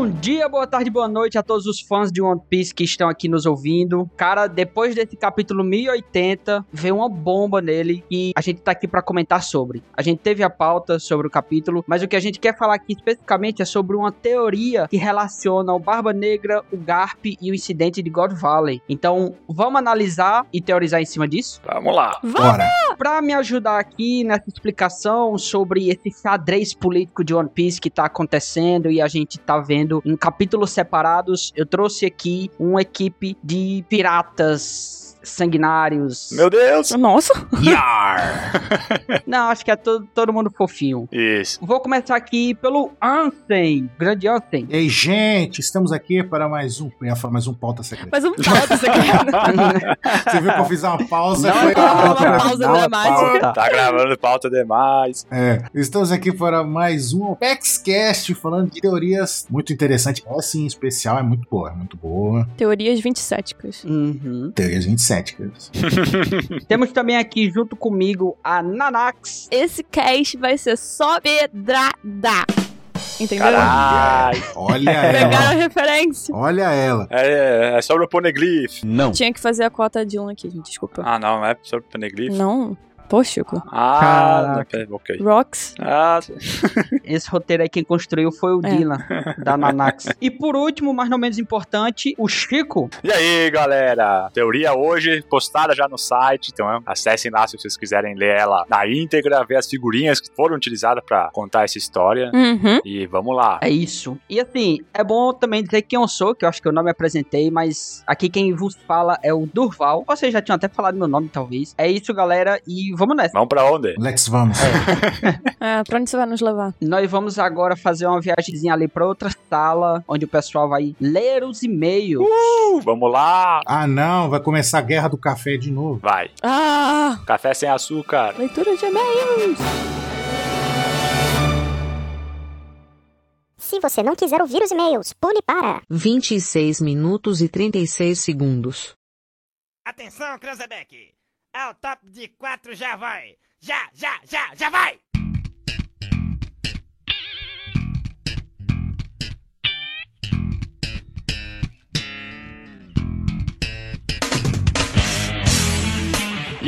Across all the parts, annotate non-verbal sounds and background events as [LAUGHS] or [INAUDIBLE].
Bom dia, boa tarde, boa noite a todos os fãs de One Piece que estão aqui nos ouvindo. Cara, depois desse capítulo 1080, veio uma bomba nele e a gente tá aqui para comentar sobre. A gente teve a pauta sobre o capítulo, mas o que a gente quer falar aqui especificamente é sobre uma teoria que relaciona o Barba Negra, o Garp e o incidente de God Valley. Então, vamos analisar e teorizar em cima disso? Vamos lá. Bora. Pra me ajudar aqui nessa explicação sobre esse xadrez político de One Piece que tá acontecendo e a gente tá vendo em capítulos separados, eu trouxe aqui uma equipe de piratas sanguinários. Meu Deus. Nossa. Yar! [LAUGHS] Não, acho que é todo, todo mundo fofinho. Isso. Vou começar aqui pelo Ansem, grande Ansem. E aí, gente, estamos aqui para mais um. Eu ia falar mais um pauta secreta. Mas um pauta aqui. [LAUGHS] Você viu que eu fiz uma pausa? Não, foi não, uma uma pausa uma dramática. pausa. Tá gravando pauta demais. É, estamos aqui para mais um PEXCast falando de teorias muito interessantes. Essa em especial é muito boa, é muito boa. Teorias 27. Uhum. Teorias 27, [LAUGHS] Temos também aqui junto comigo a Nanax. Esse cast vai ser só pedrada. Entendeu? Caralho. Olha [LAUGHS] Pegaram a ela. referência. Olha ela. É, é sobre o Poneglyph. Não. Tinha que fazer a cota de um aqui, gente. Desculpa. Ah, não, não é sobre o Poneglyph? Não. Pô, Chico. Ah, ok, ok. Rocks. Ah, [LAUGHS] Esse roteiro aí quem construiu foi o É. Dylan, da Nanax. [LAUGHS] E por último, mas não menos importante, o Chico. E aí, galera? Teoria hoje postada já no site, então acessem lá se vocês quiserem ler ela na íntegra, ver as figurinhas que foram utilizadas pra contar essa história. Uhum. E vamos lá. É isso. E assim, é bom também dizer quem eu sou, que eu acho que eu não me apresentei, mas aqui quem vos fala é o Durval. Vocês já tinham até falado meu nome, talvez. É isso, galera, e vamos nessa. Vamos pra onde? Lex, vamos. [LAUGHS] É, pra onde você vai nos levar? Nós vamos agora fazer uma viagemzinha ali pra outra sala, onde o pessoal vai ler os e-mails. Uh, vamos lá. Ah, não, vai começar a guerra do café de novo. Vai. Ah! Café sem açúcar. Leitura de e-mails. Se você não quiser ouvir os e-mails, pule para. 26 minutos e 36 segundos. Atenção, Cranzebeck! Ao top de quatro já vai! Já, já, já, já vai!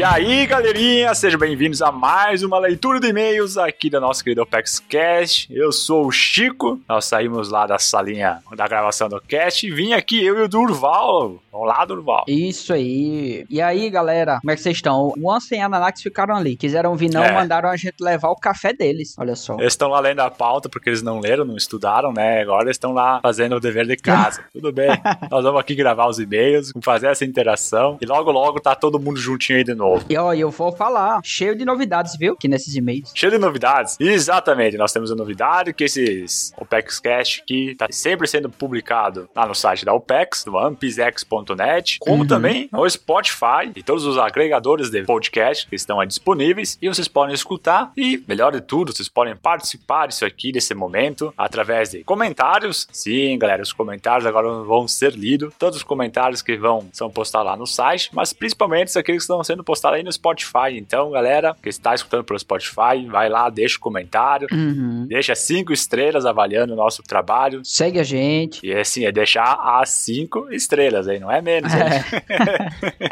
E aí, galerinha, sejam bem-vindos a mais uma leitura de e-mails aqui da nossa querida OpexCast. Eu sou o Chico, nós saímos lá da salinha da gravação do cast e vim aqui eu e o Durval. Vamos lá, Durval. Isso aí. E aí, galera, como é que vocês estão? O Ansem e a Nanax ficaram ali. Quiseram vir, não, É. mandaram a gente levar o café deles. Olha só. Eles estão lá lendo a pauta porque eles não leram, não estudaram, né? Agora eles estão lá fazendo o dever de casa. [LAUGHS] Tudo bem. Nós vamos aqui gravar os e-mails, fazer essa interação e logo, logo tá todo mundo juntinho aí de novo. E ó, eu vou falar, cheio de novidades, viu? Aqui nesses e-mails. Cheio de novidades. Exatamente, nós temos a novidade que esses OPEX Cast aqui tá sempre sendo publicado lá no site da OPEX, do ampsx.net, como Uhum. também no Spotify e todos os agregadores de podcast que estão aí disponíveis e vocês podem escutar e, melhor de tudo, vocês podem participar disso aqui, desse momento, através de comentários. Sim, galera, os comentários agora vão ser lidos. Todos os comentários que vão são postados lá no site, mas principalmente aqueles que estão sendo postados aí no Spotify. Então, galera, que está escutando pelo Spotify, vai lá, deixa o comentário, Uhum. deixa cinco estrelas avaliando o nosso trabalho. Segue a gente. E assim, é deixar as cinco estrelas aí, não é menos, hein?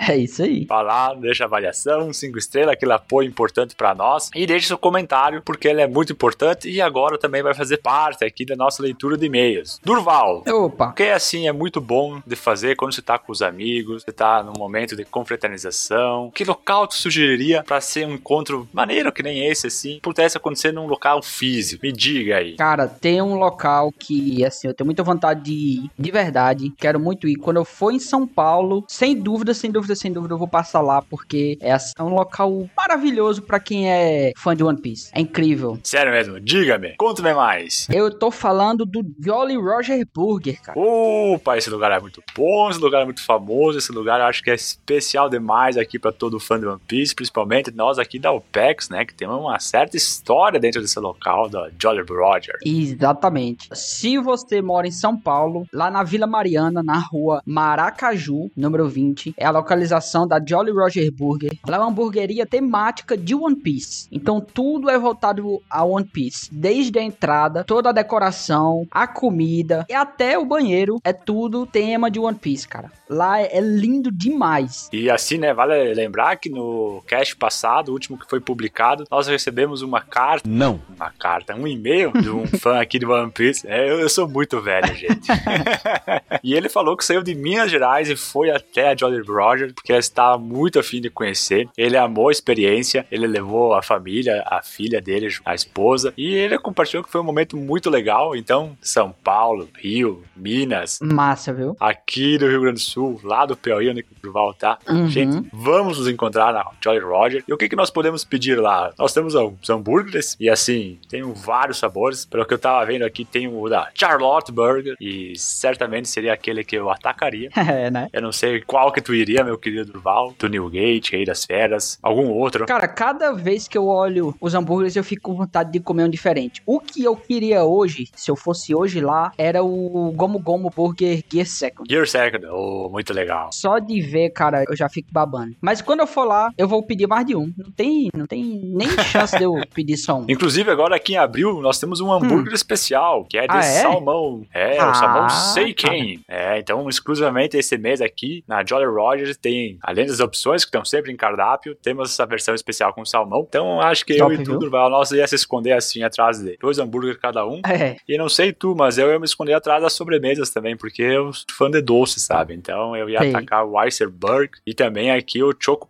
É [LAUGHS] isso aí. Vai lá, deixa a avaliação, cinco estrelas, aquele apoio importante pra nós. E deixe seu comentário, porque ele é muito importante e agora também vai fazer parte aqui da nossa leitura de e-mails. Durval, Opa. porque assim é muito bom de fazer quando você tá com os amigos, você tá num momento de confraternização. Que local tu sugeriria pra ser um encontro maneiro que nem esse, assim, pudesse acontecer num local físico? Me diga aí. Cara, tem um local que, assim, eu tenho muita vontade de ir, de verdade. Quero muito ir. Quando eu for em São Paulo, sem dúvida, sem dúvida, sem dúvida, eu vou passar lá, porque é, assim, é um local maravilhoso pra quem é fã de One Piece. É incrível. Sério mesmo, diga-me, conta-me mais. Eu tô falando do Jolly Roger Burger, cara. Opa, esse lugar é muito bom, esse lugar é muito famoso, esse lugar eu acho que é especial demais aqui pra todo fã de One Piece, principalmente nós aqui da OPEX, né? Que temos uma certa história dentro desse local da Jolly Roger. Exatamente. Se você mora em São Paulo, lá na Vila Mariana, na rua Maracaju, número 20, é a localização da Jolly Roger Burger. Ela é uma hamburgueria temática de One Piece. Então tudo é voltado a One Piece. Desde a entrada, toda a decoração, a comida e até o banheiro é tudo tema de One Piece, cara. Lá é lindo demais. E assim, né, vale lembrar que no cast passado, o último que foi publicado, nós recebemos uma carta. Não. Uma carta, um e-mail de um [LAUGHS] fã aqui de One Piece. É, eu, eu sou muito velho, gente. [LAUGHS] e ele falou que saiu de Minas Gerais e foi até a Jolly Roger, porque ele estava muito afim de conhecer. Ele amou a experiência, ele levou a família, a filha dele, a esposa, e ele compartilhou que foi um momento muito legal. Então, São Paulo, Rio, Minas, Massa, viu? aqui do Rio Grande do Sul, lá do Piauí, onde o Durval tá. Uhum. Gente, vamos nos encontrar na Jolly Roger. E o que, que nós podemos pedir lá? Nós temos alguns hambúrgueres e assim, tem vários sabores. Pelo que eu tava vendo aqui, tem o da Charlotte Burger e certamente seria aquele que eu atacaria. [LAUGHS] É, né? Eu não sei qual que tu iria, meu querido Durval. Do Newgate, Rei das Feras, algum outro. Cara, cada vez que eu olho os hambúrgueres, eu fico com vontade de comer um diferente. O que eu queria hoje, se eu fosse hoje lá, era o Gomu Gomu Burger Gear Second. Gear Second, oh, muito legal. Só de ver, cara, eu já fico babando. Mas quando eu for lá, eu vou pedir mais de um. Não tem, não tem nem [LAUGHS] chance de eu pedir só um. Inclusive, agora aqui em abril, nós temos um hambúrguer especial, que é de Hum. Ah, é? salmão. É, Ah, o salmão Seiken. É, então, exclusivamente esse mês aqui, na Jolly Rogers, tem, além das opções que estão sempre em cardápio, temos essa versão especial com salmão. Então, acho que Top, eu e viu? Durval, nós ia se esconder assim atrás de dois hambúrgueres cada um. É, E não sei tu, mas eu ia me esconder atrás das sobremesas também, porque eu sou fã de doce, sabe? Então eu ia Sei. atacar o Iceberg e também aqui o Choco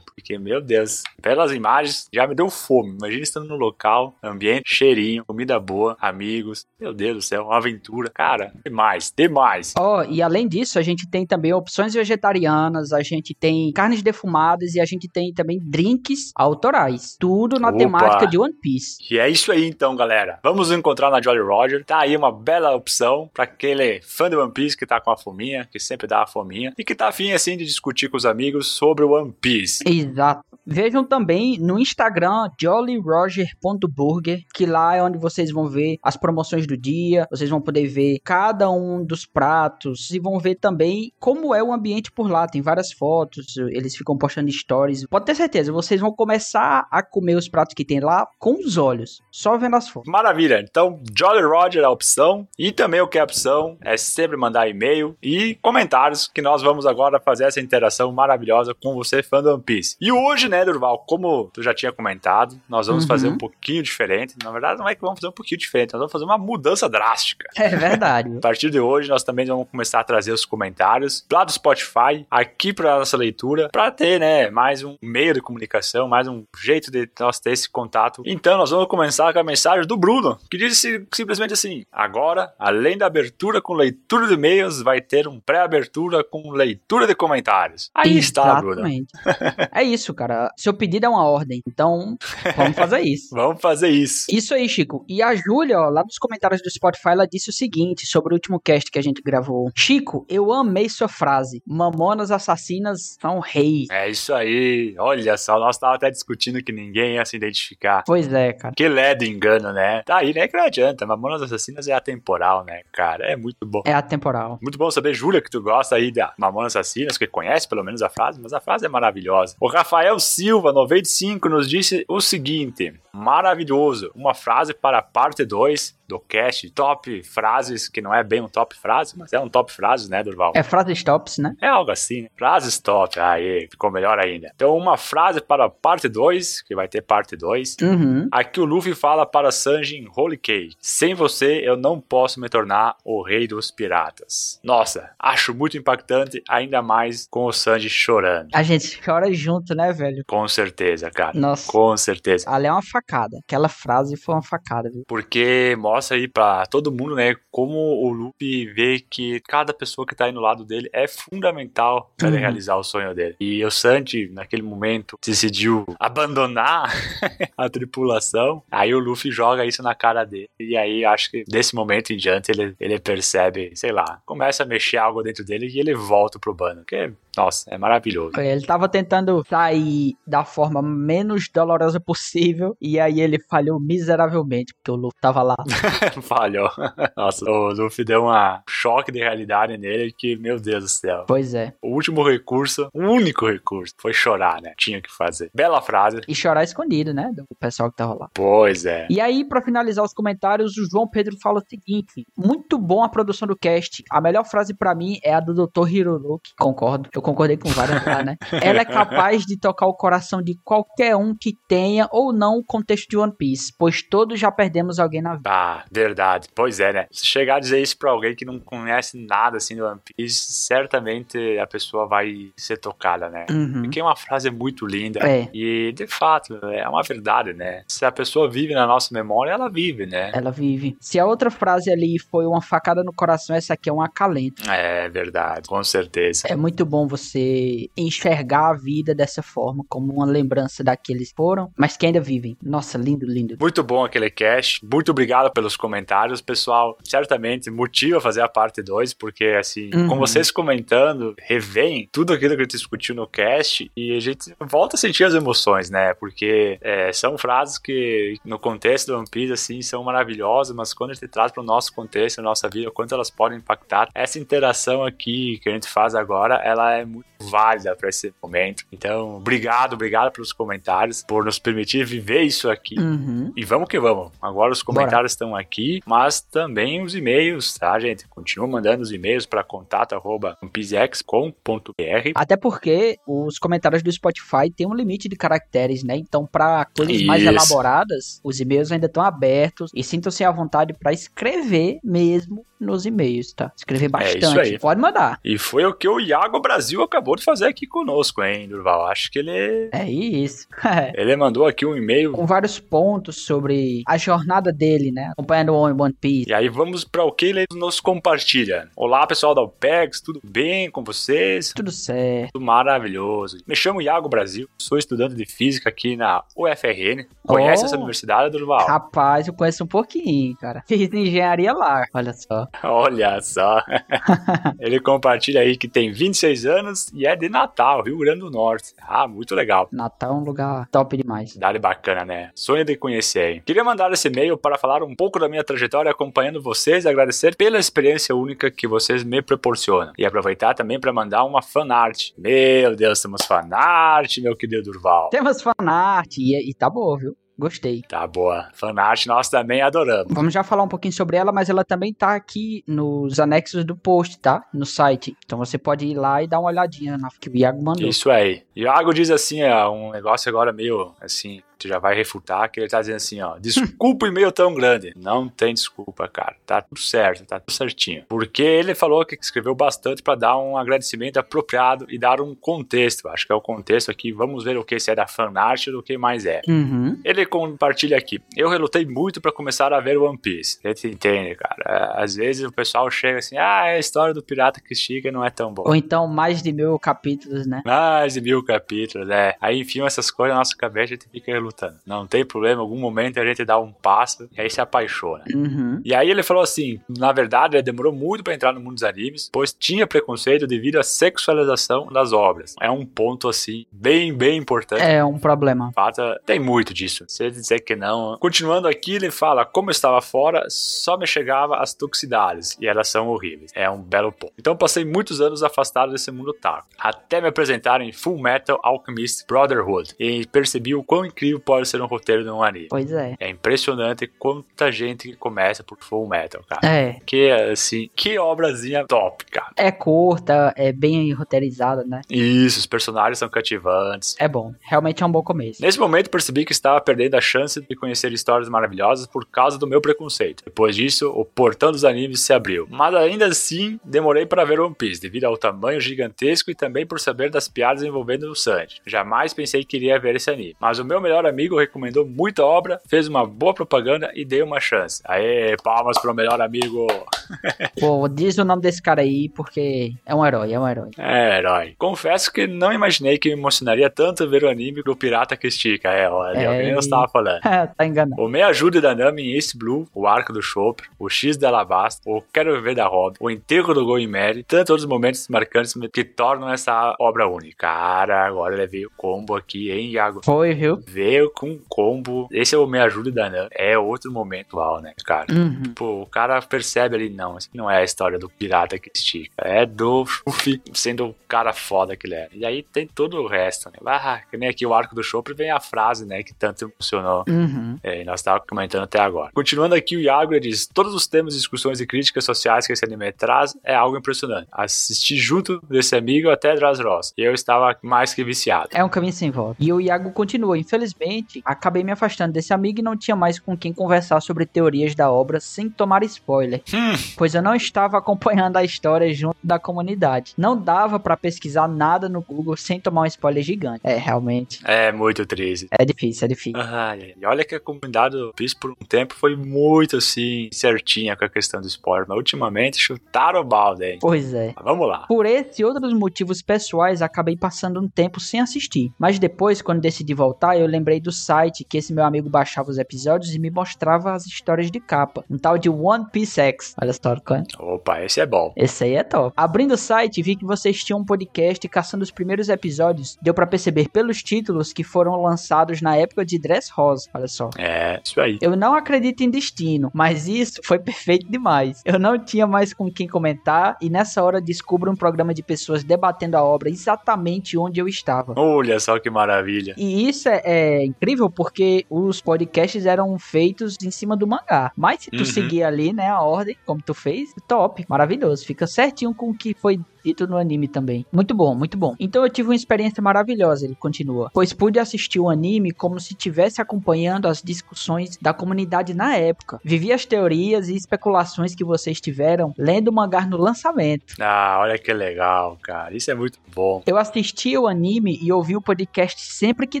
Porque, meu Deus, pelas imagens já me deu fome. Imagina estando no local, ambiente, cheirinho, comida boa, amigos. Meu Deus do céu, uma aventura. Cara, demais, demais. Ó, e além disso, a gente tem também opções vegetarianas, a gente tem carnes defumadas e a gente tem também drinks autorais. Tudo na Opa. temática de One Piece. E é isso aí então, galera. Vamos encontrar na Jolly Roger. Tá aí uma bela opção pra aquele fã de One Piece que tá com a fominha, que sempre dá a fominha, e que tá afim assim de discutir com os amigos sobre o One Piece. Exato. Vejam também no Instagram jollyroger.burger, que lá é onde vocês vão ver as promoções do dia, vocês vão poder ver cada um dos pratos e vão ver também como é o ambiente por lá. Tem várias fotos, eles ficam postando stories. Pode ter certeza, vocês vão começar a comer os pratos que tem lá com os olhos, só vendo as fotos. Maravilha, então Jolly Roger é a opção e também o que é a opção é sempre mandar e-mail e comentários que nós vamos agora fazer essa interação maravilhosa com você fã do One Piece. E hoje, né, Durval, como tu já tinha comentado, nós vamos Uhum. fazer um pouquinho diferente. Na verdade, não é que vamos fazer um pouquinho diferente, nós vamos fazer uma mudança drástica. É verdade. A partir de hoje, nós também vamos começar a trazer os comentários lá do Spotify, aqui para nossa leitura, para ter, né, mais um meio de comunicação, mais um jeito de nós ter esse contato. Então, nós vamos começar com a mensagem do Bruno, que diz si- simplesmente assim: agora, além da abertura com leitura de e-mails, vai ter um pré-abertura com leitura de comentários. Aí está, Bruno. Exatamente. é isso, cara. Seu pedido é uma ordem. Então, vamos fazer [LAUGHS] isso. Vamos fazer isso. Isso aí, Chico. E a Júlia, ó, lá nos comentários do Spotify, ela disse o seguinte sobre o último cast que a gente gravou. Chico, eu amei sua frase. Mamonas assassinas são reis. É isso aí. Olha só, nós estávamos até discutindo que ninguém ia se identificar. Pois é, cara. Que ledo engano, né? Tá aí, né? Que não adianta. Mamonas Assassinas é atemporal, né, cara? É muito bom. É atemporal. Muito bom saber, Júlia, que tu gosta aí da Mamonas Assassinas, que conhece pelo menos a frase, mas a frase é maravilhosa. O Rafael Silva, 95, nos disse o seguinte: maravilhoso, uma frase para a parte 2 do cast, top frases, que não é bem um top frase, mas é um top frase, né, Durval? É frases tops, né? É algo assim, né? Frases top, aí, ficou melhor ainda. Então, uma frase para parte 2, que vai ter parte 2. Uhum. Aqui o Luffy fala para Sanji em Holy Cake: Sem você eu não posso me tornar o rei dos piratas. Nossa, acho muito impactante, ainda mais com o Sanji chorando. A gente chora junto, né, velho? Com certeza, cara. Nossa. Com certeza. Ali é uma facada. Aquela frase foi uma facada, viu? Porque mostra mostra aí pra todo mundo, né, como o Luffy vê que cada pessoa que tá aí no lado dele é fundamental para ele Uhum. realizar o sonho dele. E o Sanji, naquele momento, decidiu abandonar [LAUGHS] a tripulação. Aí o Luffy joga isso na cara dele. E aí acho que desse momento em diante ele, ele percebe, sei lá, começa a mexer algo dentro dele e ele volta pro bando. Que, nossa, é maravilhoso. Ele tava tentando sair da forma menos dolorosa possível e aí ele falhou miseravelmente, porque o Luffy tava lá. [LAUGHS] Falhou. Nossa, o Luffy deu um choque de realidade nele que, meu Deus do céu. Pois é. O último recurso, o único recurso, foi chorar, né? Tinha que fazer. Bela frase. E chorar escondido, né? Do pessoal que tava lá. Pois é. E aí, pra finalizar os comentários, o João Pedro fala o seguinte: muito bom a produção do cast. A melhor frase pra mim é a do Dr. Hironoki. Concordo. Eu concordei com várias lá, né? Ela é capaz de tocar o coração de qualquer um que tenha ou não o contexto de One Piece, pois todos já perdemos alguém na vida. Ah, verdade. Pois é, né? Se chegar a dizer isso pra alguém que não conhece nada assim do One Piece, certamente a pessoa vai ser tocada, né? Uhum. Porque é uma frase muito linda. É. E, de fato, é uma verdade, né? Se a pessoa vive na nossa memória, ela vive, né? Ela vive. Se a outra frase ali foi uma facada no coração, essa aqui é um acalento. É verdade, com certeza. É muito bom você enxergar a vida dessa forma, como uma lembrança daqueles que foram, mas que ainda vivem. Nossa, lindo, lindo. Muito bom aquele cast. Muito obrigado pelos comentários, pessoal. Certamente motiva fazer a parte 2, porque assim, Uhum. com vocês comentando, revém tudo aquilo que a gente discutiu no cast e a gente volta a sentir as emoções, né? Porque é, são frases que no contexto do One Piece, assim, são maravilhosas, mas quando a gente traz para o nosso contexto, a nossa vida, o quanto elas podem impactar, essa interação aqui que a gente faz agora, ela é muito válida para esse momento. Então, obrigado, obrigado pelos comentários, por nos permitir viver isso aqui. Uhum. E vamos que vamos. Agora os comentários estão aqui, mas também os e-mails, tá, gente? Continua mandando os e-mails para contato@pizex.com.br. Até porque os comentários do Spotify têm um limite de caracteres, né? Então, para coisas mais Isso. elaboradas, os e-mails ainda estão abertos e sintam-se à vontade para escrever mesmo nos e-mails, tá? Escrever É isso bastante. aí. Pode mandar. E foi o que o Iago Brasil acabou de fazer aqui conosco, hein, Durval? Acho que ele É isso. [LAUGHS] ele mandou aqui um e-mail. Com vários pontos sobre a jornada dele, né? Acompanhando o One Piece. E aí vamos para o que ele nos compartilha. Olá, pessoal da UPEX, tudo bem com vocês? Tudo certo. Tudo maravilhoso. Me chamo Iago Brasil, sou estudante de física aqui na UFRN. Conhece Oh. essa universidade, Durval? Rapaz, eu conheço um pouquinho, cara. Fiz engenharia lá. Olha só. Olha só. [LAUGHS] Ele compartilha aí que tem 26 anos e é de Natal, Rio Grande do Norte. Ah, muito legal. Natal é um lugar top demais. Cidade bacana, né? Sonho de conhecer. hein? Queria mandar esse e-mail para falar um pouco da minha trajetória acompanhando vocês e agradecer pela experiência única que vocês me proporcionam. E aproveitar também para mandar uma fanart. Meu Deus, temos fanart, meu querido Durval. Temos fanart e, e tá boa, viu? Gostei. Tá boa. Fanart nós também adoramos. Vamos já falar um pouquinho sobre ela, mas ela também tá aqui nos anexos do post, tá? No site. Então você pode ir lá e dar uma olhadinha na que o Iago mandou. Isso aí. Iago diz assim, ó, um negócio agora meio assim, tu já vai refutar, que ele tá dizendo assim, ó, desculpa o e-mail tão grande. Não tem desculpa, cara. Tá tudo certo, tá tudo certinho. Porque ele falou que escreveu bastante pra dar um agradecimento apropriado e dar um contexto. Acho que é o contexto aqui. Vamos ver o que se é da fanart ou do que mais é. Uhum. Ele compartilha aqui. Eu relutei muito pra começar a ver One Piece. Gente entende, cara. É, Às vezes o pessoal chega assim, ah, é a história do pirata que estica não é tão boa. Ou então mais de mil capítulos, né? Mais de mil capítulos, é. Aí enfiam essas coisas na nossa cabeça e a gente fica relutando. Não tem problema, em algum momento a gente dá um passo e aí se apaixona. Uhum. E aí ele falou assim, na verdade ele demorou muito pra entrar no mundo dos animes, pois tinha preconceito devido à sexualização das obras. É um ponto assim, bem, bem importante. É um problema. Fato, tem muito disso. Se ele dizer que não. Continuando aqui, ele fala: como eu estava fora, só me chegava as toxicidades. E elas são horríveis. É um belo ponto. Então passei muitos anos afastado desse mundo otaku. Até me apresentar em Full Metal Alchemist Brotherhood. E percebi o quão incrível pode ser um roteiro de um anime. Pois é. É impressionante quanta gente que começa por Full Metal, cara. É. Que assim, que obrazinha top, cara. É curta, é bem roteirizada, né? Isso, os personagens são cativantes. É bom. Realmente é um bom começo. Nesse momento percebi que estava perdendo a chance de conhecer histórias maravilhosas por causa do meu preconceito. Depois disso, o portão dos animes se abriu. Mas ainda assim, demorei para ver One Piece, devido ao tamanho gigantesco e também por saber das piadas envolvendo o Sanji. Jamais pensei que iria ver esse anime. Mas o meu melhor amigo recomendou muita obra, fez uma boa propaganda e dei uma chance. Aê, palmas pro melhor amigo. [LAUGHS] Pô, diz o nome desse cara aí, porque é um herói, é um herói. É, herói. Confesso que não imaginei que me emocionaria tanto ver o anime do Pirata que Estica. É, olha, É. é. eu estava falando. [LAUGHS] tá enganado. O Me Ajude da Nami em Ace Blue, o Arco do Chopper, o X da Alabasta, o Quero Viver da Robin, o Enterro do Going Mary, tantos outros momentos marcantes que tornam essa obra única. Cara, agora ele veio combo aqui, hein, Iago? Foi, viu? Veio com combo. Esse é o Me Ajude da Nami. É outro momento uau, né, cara? Uhum. Pô, o cara percebe ali, não, isso não é a história do pirata que estica. É do Luffy sendo o cara foda que ele é. E aí tem todo o resto, né? Ah, que nem aqui o arco do Chopper vem a frase, né, que tanto emocionou. Uhum. É, e nós estávamos comentando até agora. Continuando aqui, o Iago diz: todos os temas, discussões e críticas sociais que esse anime traz é algo impressionante. Assisti junto desse amigo até Dressrosa. E eu estava mais que viciado. É um caminho sem volta. E o Iago continua. Infelizmente, acabei me afastando desse amigo e não tinha mais com quem conversar sobre teorias da obra sem tomar spoiler. Hum. Pois eu não estava acompanhando a história junto da comunidade. Não dava pra pesquisar nada no Google sem tomar um spoiler gigante. É, realmente. É muito triste. É difícil, é difícil. Ai. E olha que a comunidade do Piece por um tempo foi muito assim, certinha com a questão do spoiler. Mas ultimamente chutaram o balde, hein? Pois é. Mas vamos lá. Por esse e outros motivos pessoais, acabei passando um tempo sem assistir. Mas depois, quando decidi voltar, eu lembrei do site que esse meu amigo baixava os episódios e me mostrava as histórias de capa. Um tal de One Piece X. Olha só, Clã. Opa, esse é bom. Esse aí é top. Abrindo o site, vi que vocês tinham um podcast caçando os primeiros episódios. Deu pra perceber pelos títulos que foram lançados na época de Dress Rosa. Olha só. É, isso aí. Eu não acredito em destino, mas isso foi perfeito demais. Eu não tinha mais com quem comentar e nessa hora descubro um programa de pessoas debatendo a obra exatamente onde eu estava. Olha só que maravilha. E isso é, é incrível porque os podcasts eram feitos em cima do mangá. Mas se tu Uhum. seguir ali, né, a ordem, como tu fez, top, maravilhoso. Fica certinho com o que foi dito no anime também. Muito bom, muito bom. Então eu tive uma experiência maravilhosa, ele continua. Pois pude assistir o anime como se estivesse acompanhando as discussões da comunidade na época. Vivi as teorias e especulações que vocês tiveram lendo o mangá no lançamento. Ah, olha que legal, cara. Isso é muito bom. Eu assistia o anime e ouvi o podcast sempre que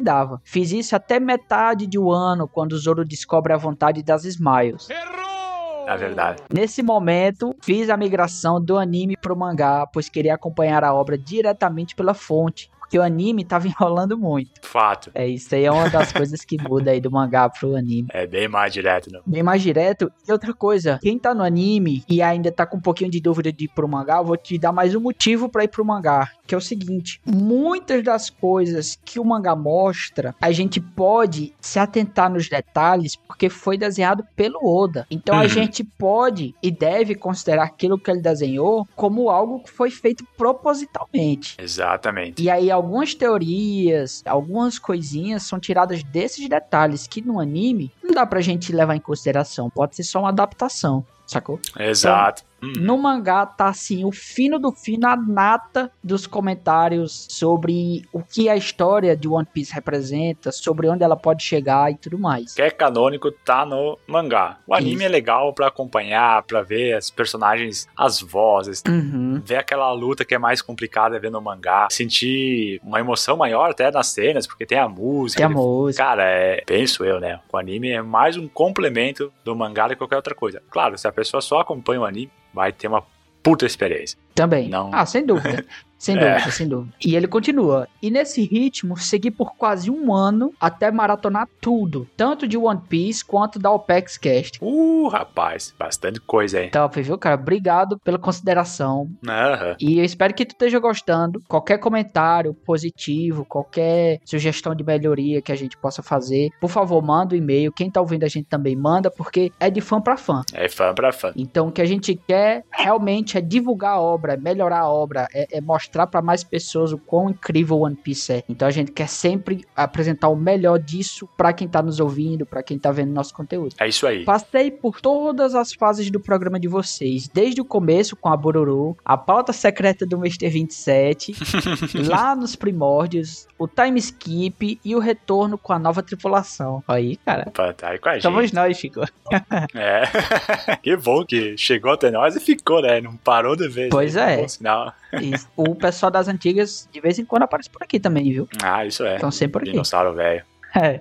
dava. Fiz isso até metade de um ano, quando o Zoro descobre a vontade das Smiles. Na verdade. Nesse momento, fiz a migração do anime pro mangá, pois queria acompanhar a obra diretamente pela fonte. Porque o anime tava [LAUGHS] enrolando muito. Fato. É, isso aí é uma das coisas que muda aí do mangá pro anime. É bem mais direto, não. Bem mais direto. E outra coisa, quem tá no anime e ainda tá com um pouquinho de dúvida de ir pro mangá, eu vou te dar mais um motivo pra ir pro mangá. Que é o seguinte: muitas das coisas que o mangá mostra, a gente pode se atentar nos detalhes porque foi desenhado pelo Oda. Então a Uhum. gente pode e deve considerar aquilo que ele desenhou como algo que foi feito propositalmente. Exatamente. E aí algumas teorias, algumas coisinhas são tiradas desses detalhes que no anime não dá pra gente levar em consideração. Pode ser só uma adaptação, sacou? Exato. Hum. No mangá tá assim, o fino do fino, a nata dos comentários sobre o que a história de One Piece representa, sobre onde ela pode chegar e tudo mais. que é canônico tá no mangá. O anime Isso. é legal pra acompanhar, pra ver as personagens, as vozes, Uhum. ver aquela luta que é mais complicada ver no mangá, sentir uma emoção maior até nas cenas, porque tem a música. Tem a música. Cara, é, penso eu, né? O anime é mais um complemento do mangá do que qualquer outra coisa. Claro, se a pessoa só acompanha o anime, vai ter uma puta experiência. Também. Não. Ah, sem dúvida. [LAUGHS] Sem É. dúvida, sem dúvida. E ele continua. E nesse ritmo, segui por quase um ano até maratonar tudo. Tanto de One Piece quanto da OPEX Cast. Uh, rapaz, bastante coisa aí. Top, viu, cara? Obrigado pela consideração. Aham. E eu espero que tu esteja gostando. Qualquer comentário positivo, qualquer sugestão de melhoria que a gente possa fazer, por favor, manda o e-mail. Quem tá ouvindo a gente também manda, porque é de fã pra fã. É fã pra fã. Então, o que a gente quer realmente é divulgar a obra, é melhorar a obra, é, é mostrar para mais pessoas o quão incrível One Piece é. Então, a gente quer sempre apresentar o melhor disso para quem tá nos ouvindo, para quem tá vendo nosso conteúdo. É isso aí. Passei por todas as fases do programa de vocês, desde o começo com a Bororo, a pauta secreta do Mr. 27, [LAUGHS] lá nos primórdios, o time skip e o retorno com a nova tripulação. Aí, cara. Opa, tá aí com a gente. Somos nós, Chico. [LAUGHS] É. [LAUGHS] que bom que chegou até nós e ficou, né? Não parou de vez. Pois né? é. Bom sinal. Isso. O pessoal das antigas, de vez em quando, aparece por aqui também, viu? Ah, isso é. Estão sempre por aqui. Dinossauro velho. É.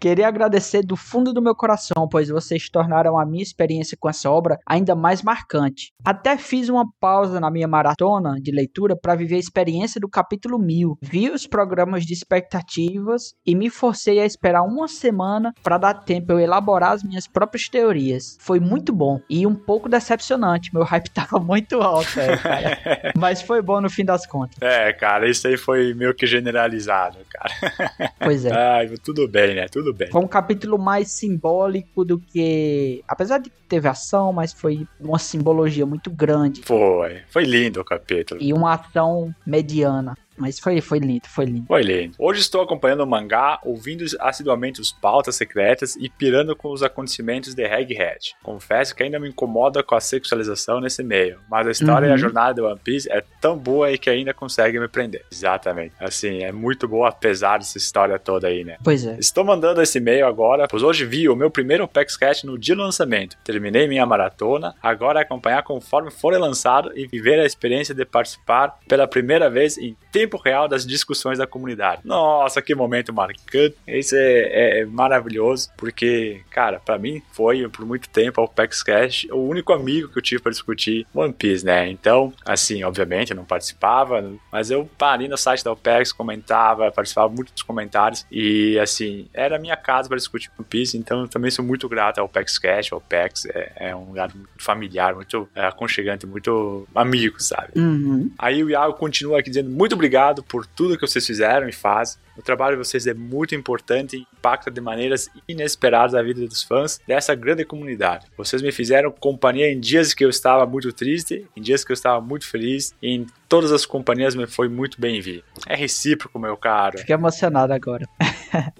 Queria agradecer do fundo do meu coração, pois vocês tornaram a minha experiência com essa obra ainda mais marcante. Até fiz uma pausa na minha maratona de leitura para viver a experiência do capítulo 1000. Vi os programas de expectativas e me forcei a esperar uma semana para dar tempo eu elaborar as minhas próprias teorias. Foi muito bom e um pouco decepcionante. Meu hype [LAUGHS] tava muito alto, é, cara. [LAUGHS] Mas foi bom no fim das contas. É, cara, isso aí foi meio que generalizado, cara. Pois é. [LAUGHS] Ai, tudo bem, né? Tudo bem. Foi um capítulo mais simbólico do que. Apesar de que teve ação, mas foi uma simbologia muito grande. Foi. Foi lindo o capítulo. E uma ação mediana. Mas foi, foi lindo, foi lindo. Foi lindo. Hoje estou acompanhando o mangá, ouvindo assiduamente os pautas secretas e pirando com os acontecimentos de Egghead. Confesso que ainda me incomoda com a sexualização nesse meio, mas a história Uhum. e a jornada de One Piece é tão boa aí que ainda consegue me prender. Exatamente. Assim, é muito boa apesar dessa história toda aí, né? Pois é. Estou mandando esse e-mail agora, pois hoje vi o meu primeiro Apex Cash no dia do lançamento. Terminei minha maratona, agora é acompanhar conforme for lançado e viver a experiência de participar pela primeira vez em tempo real das discussões da comunidade. Nossa, que momento marcante. Isso é, é maravilhoso, porque, cara, pra mim foi por muito tempo o Apex Cash o único amigo que eu tive pra discutir One Piece, né? Então, assim, obviamente eu não participava, mas eu parei no site da OPEX, comentava, participava muito dos comentários e, assim, era a minha casa para discutir One Piece, então eu também sou muito grato ao OPEX Cash, ao OPEX é, é um lugar muito familiar, muito é, aconchegante, muito amigo, sabe? Uhum. Aí o Iago continua aqui dizendo muito obrigado por tudo que vocês fizeram e fazem. O trabalho de vocês é muito importante e impacta de maneiras inesperadas a vida dos fãs dessa grande comunidade. Vocês me fizeram companhia em dias que eu estava muito triste, em dias que eu estava muito feliz, em todas as companhias me foi muito bem-vindo. É recíproco, meu caro. Fiquei emocionado agora. [LAUGHS]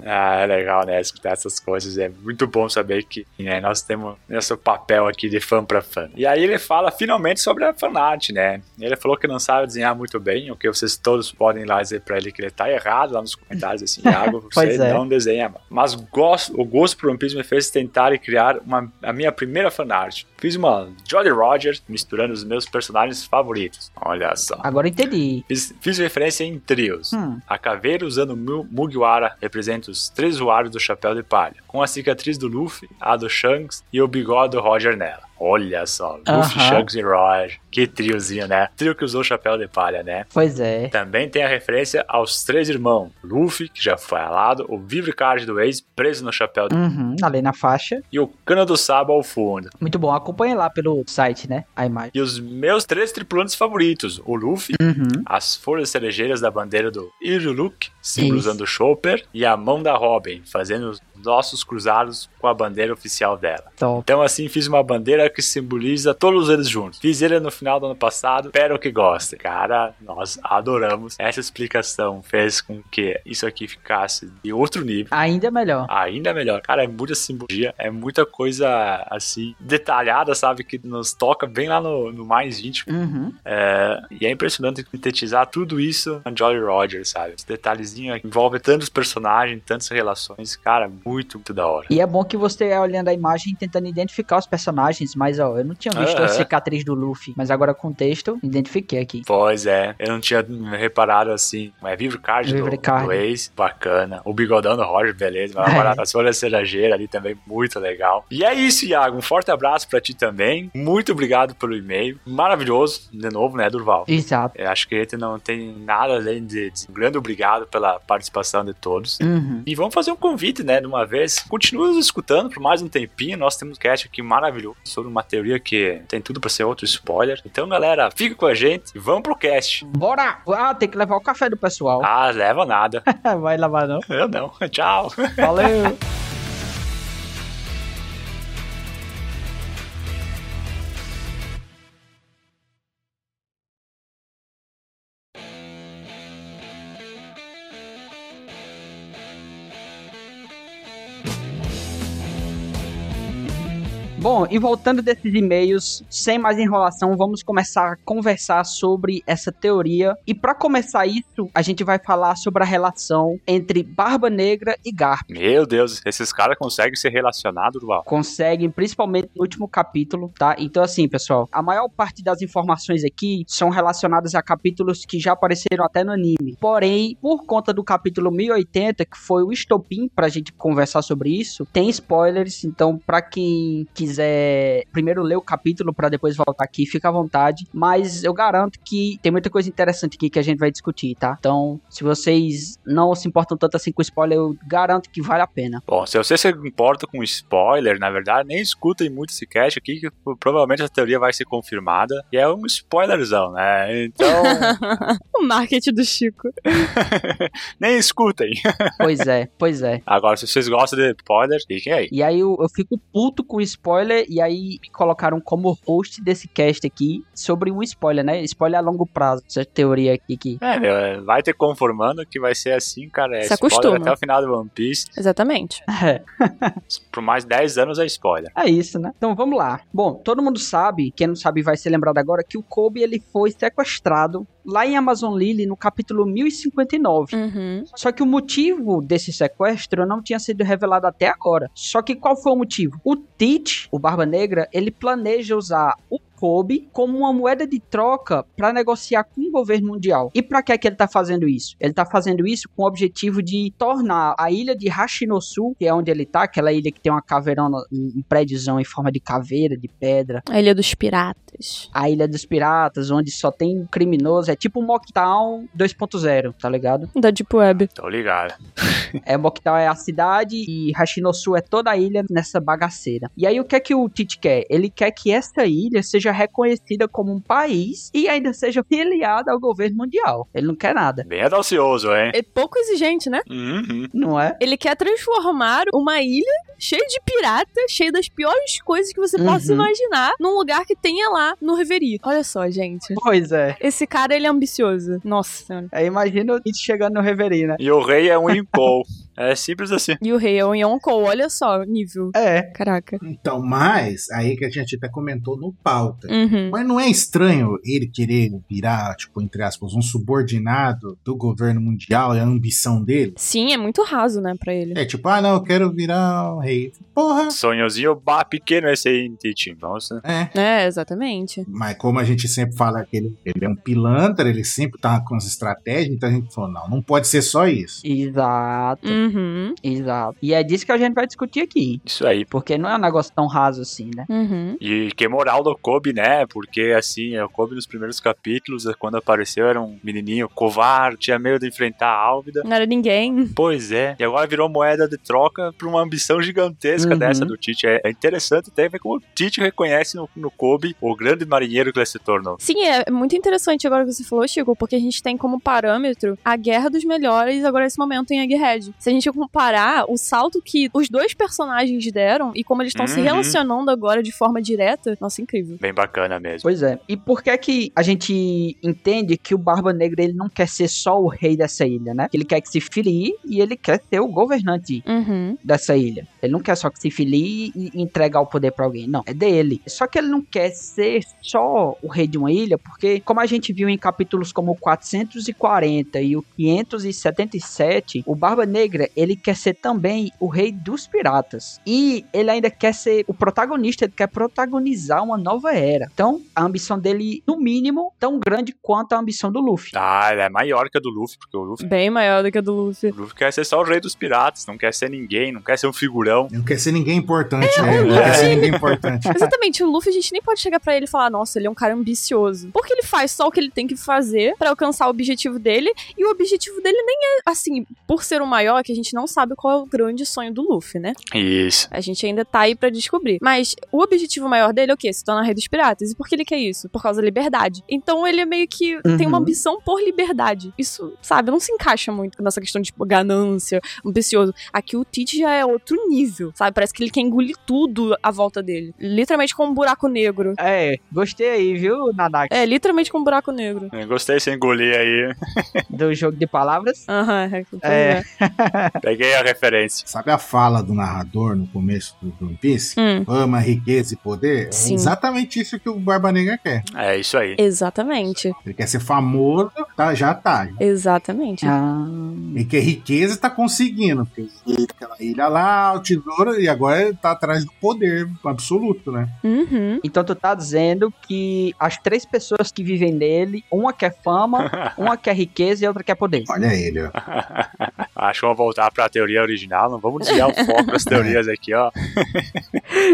Ah, é legal, né? Escutar essas coisas. É muito bom saber que né, nós temos nosso papel aqui de fã pra fã. E aí ele fala finalmente sobre a fanart, né? Ele falou que não sabe desenhar muito bem, o que vocês todos podem lá dizer pra ele que ele tá errado lá nos comentários, assim, [LAUGHS] Iago, você é. não desenha. Mas gosto, o gosto por One Piece me fez tentar e criar uma, a minha primeira fanart. Fiz uma Jolly Roger misturando os meus personagens favoritos. Olha só. Agora entendi. Fiz, fiz referência em trios. Hum. A caveira usando Mu- Mugiwara representa os três usuários do chapéu de palha, com a cicatriz do Luffy, a do Shanks e o bigode do Roger nela. Olha só, Luffy. Shanks e Roger. Que triozinho, né? Trio que usou o chapéu de palha, né? Pois é. Também tem a referência aos três irmãos. Luffy, que já foi falado, o Vivre Card do Ace, preso no chapéu. Uhum. Ali na faixa. E o Cano do Sabo ao fundo. Muito bom. Acompanhe lá pelo site, né? A imagem. E os meus três tripulantes favoritos. O Luffy, Uhum. as folhas cerejeiras da bandeira do Iruluk, simbolizando Isso. o Chopper, e a mão da Robin, fazendo nossos cruzados com a bandeira oficial dela. Top. Então assim fiz uma bandeira que simboliza todos eles juntos. Fiz ele no final do ano passado, espero que gostem. Cara, nós adoramos. Essa explicação fez com que isso aqui ficasse de outro nível. Ainda melhor. Ainda melhor. Cara, é muita simbologia, é muita coisa assim, detalhada, sabe? Que nos toca bem lá no, no mais íntimo. Uhum. É, e é impressionante sintetizar tudo isso na Jolly Roger, sabe? Esse detalhezinho envolve tantos personagens, tantas relações. Cara, muito, muito da hora. E é bom que você é olhando a imagem tentando identificar os personagens, mas ó, eu não tinha visto a Aham. cicatriz do Luffy, mas agora com o texto, identifiquei aqui. Pois é, eu não tinha reparado assim. É Vivre Card do, Vivre Card. do Ace, bacana. O bigodão do Roger, beleza. Mas [LAUGHS] agora as folhas cerejeiras ali também, muito legal. E é isso, Iago. Um forte abraço pra ti também. Muito obrigado pelo e-mail. Maravilhoso, de novo, né, Durval? Exato. Eu acho que a gente não tem nada além de, de um grande obrigado pela participação de todos. Uhum. E vamos fazer um convite, né, de uma vez. Continue nos escutando por mais um tempinho. Nós temos um cast aqui maravilhoso sobre uma teoria que tem tudo pra ser outro spoiler. Então, galera, fica com a gente e vamos pro cast. Bora! Ah, tem que levar o café do pessoal. Ah, leva nada. [LAUGHS] Vai lavar não. Eu não. Tchau. Valeu! [LAUGHS] Bom, e voltando desses e-mails, sem mais enrolação, vamos começar a conversar sobre essa teoria. E para começar isso, a gente vai falar sobre a relação entre Barba Negra e Garp. Meu Deus, esses caras conseguem ser relacionados, Duval. Conseguem, principalmente no último capítulo, tá? Então, assim, pessoal, a maior parte das informações aqui são relacionadas a capítulos que já apareceram até no anime. Porém, por conta do capítulo 1080, que foi o estopim pra gente conversar sobre isso, tem spoilers. Então, pra quem quiser primeiro ler o capítulo pra depois voltar aqui, fica à vontade. Mas eu garanto que tem muita coisa interessante aqui que a gente vai discutir, tá? Então, se vocês não se importam tanto assim com spoiler, eu garanto que vale a pena. Bom, se você se importa com spoiler, na verdade, nem escutem muito esse cast aqui, que provavelmente a teoria vai ser confirmada. E é um spoilerzão, né? Então, [LAUGHS] o marketing do Chico. [LAUGHS] nem escutem. [LAUGHS] Pois é, pois é. Agora, se vocês gostam de spoiler, fiquem aí. E aí eu, eu fico puto com spoiler, e aí me colocaram como host desse cast aqui sobre um spoiler, né? Spoiler a longo prazo, essa teoria aqui que. É, meu, é, vai ter conformando que vai ser assim, cara. É Se spoiler acostuma. até o final do One Piece. Exatamente. É, [LAUGHS] Por mais 10 anos é spoiler. é isso, né? Então vamos lá. Bom, todo mundo sabe, quem não sabe vai ser lembrado agora, que o Kobe ele foi sequestrado lá em Amazon Lily no capítulo 1059. Uhum. Só que o motivo desse sequestro não tinha sido revelado até agora. Só que qual foi o motivo? O Tite, o Barba Negra, ele planeja usar o Kobe como uma moeda de troca para negociar com o governo mundial. E para que é que ele tá fazendo isso? Ele tá fazendo isso com o objetivo de tornar a ilha de Hashinosu, que é onde ele tá, aquela ilha que tem uma caveirona, um prédiozão em forma de caveira, de pedra, A Ilha dos Piratas. a ilha dos piratas, onde só tem criminoso, é tipo Mocktown 2.0, tá ligado? Da Deep Web. Tô ligado. É, Mocktown é a cidade e Hashinosu é toda a ilha nessa bagaceira. E aí o que é que o Tite quer? Ele quer que essa ilha seja reconhecida como um país e ainda seja filiada ao governo mundial. Ele não quer nada, Bem audacioso, hein? É pouco exigente, né? Uhum. não é? Ele quer transformar uma ilha cheia de pirata, cheia das piores coisas que você possa Uhum. imaginar, num lugar que tenha lá no Reverie. Olha só, gente. Pois é. Esse cara, ele é ambicioso. Nossa senhora. Aí imagina o Tite chegando no Reverie, né? E o rei é um Impol. [LAUGHS] é simples assim. E o rei é um Yonkou, olha só, nível. É. Caraca. Então, mas, aí que a gente até comentou no pauta. Uhum. Mas não é estranho ele querer virar, tipo, entre aspas, um subordinado do governo mundial e a ambição dele? Sim, é muito raso, né, pra ele. É tipo, ah, não, eu quero virar um rei. Porra! Sonhozinho bah, pequeno esse aí, Titi. Vamos. É. É, exatamente. Mas como a gente sempre fala que ele, ele é um pilantra, ele sempre tá com as estratégias, então a gente falou, não, não pode ser só isso. Exato, Uhum. exato. E é disso que a gente vai discutir aqui. Isso aí. Porque não é um negócio tão raso assim, né? Uhum. E que moral do Kobe, né? Porque assim, o Kobe nos primeiros capítulos, quando apareceu, era um menininho covarde, tinha medo de enfrentar a Álvida. Não era ninguém. Pois é. E agora virou moeda de troca pra uma ambição gigantesca Uhum. dessa do Tite. É, é interessante até ver como o Tite reconhece no, no Kobe o grande marinheiro que ele se tornou. Sim, é muito interessante agora que você falou, Chico, porque a gente tem como parâmetro a guerra dos melhores agora nesse momento em Egghead. Se a gente comparar o salto que os dois personagens deram e como eles estão se Uhum. relacionando agora de forma direta, nossa, incrível. Bem bacana mesmo. Pois é. E por que que a gente entende que o Barba Negra ele não quer ser só o rei dessa ilha, né? Ele quer que se filie e ele quer ser o governante Uhum. dessa ilha. Ele não quer só que se filie e entregar o poder pra alguém. Não, é dele. Só que ele não quer ser só o rei de uma ilha, porque como a gente viu em capítulos como o 440 e o 577, o Barba Negra, ele quer ser também o rei dos piratas. E ele ainda quer ser o protagonista, ele quer protagonizar uma nova era. Então, a ambição dele, no mínimo, tão grande quanto a ambição do Luffy. Ah, ele é maior que a do Luffy, porque o Luffy, Bem maior do que a do Luffy. o Luffy quer ser só o rei dos piratas, não quer ser ninguém, não quer ser um figurão. Não quer ser ninguém importante, né? Não quer ser ninguém importante. [LAUGHS] Exatamente, o Luffy a gente nem pode chegar pra ele e falar, nossa, ele é um cara ambicioso. Porque ele faz só o que ele tem que fazer pra alcançar o objetivo dele, e o objetivo dele nem é, assim, por ser o maior, que a gente não sabe qual é o grande sonho do Luffy, né? Isso. A gente ainda tá aí pra descobrir. Mas o objetivo maior dele é o quê? Se tornar rei dos piratas. E por que ele quer isso? Por causa da liberdade. Então ele é meio que tem uma Uhum. ambição por liberdade. Isso, sabe, não se encaixa muito nessa questão de tipo, ganância, ambicioso. Aqui o Tite já é outro nível horrível, sabe? Parece que ele quer engolir tudo à volta dele. Literalmente com um buraco negro. É, gostei aí, viu, Nanak, É, literalmente com um buraco negro. Eu Gostei sem engolir aí. [LAUGHS] do jogo de palavras. Aham, é. É. é. [LAUGHS] Peguei a referência. Sabe a fala do narrador no começo do One Piece? Hum, Fama, riqueza e poder? Sim. É exatamente isso que o Barba Negra quer. É isso aí. exatamente. Ele quer ser famoso, tá, já tá. Exatamente. Ah, Ele quer riqueza e tá conseguindo. Porque aquela ilha lá, o tesouro, e agora tá atrás do poder absoluto, né? Uhum. então tu tá dizendo que as três pessoas que vivem nele, uma quer fama, [LAUGHS] uma quer riqueza e outra quer poder. Olha ele, ó. [LAUGHS] Acho que vamos voltar pra teoria original. Não vamos desviar o foco das [LAUGHS] teorias aqui, ó.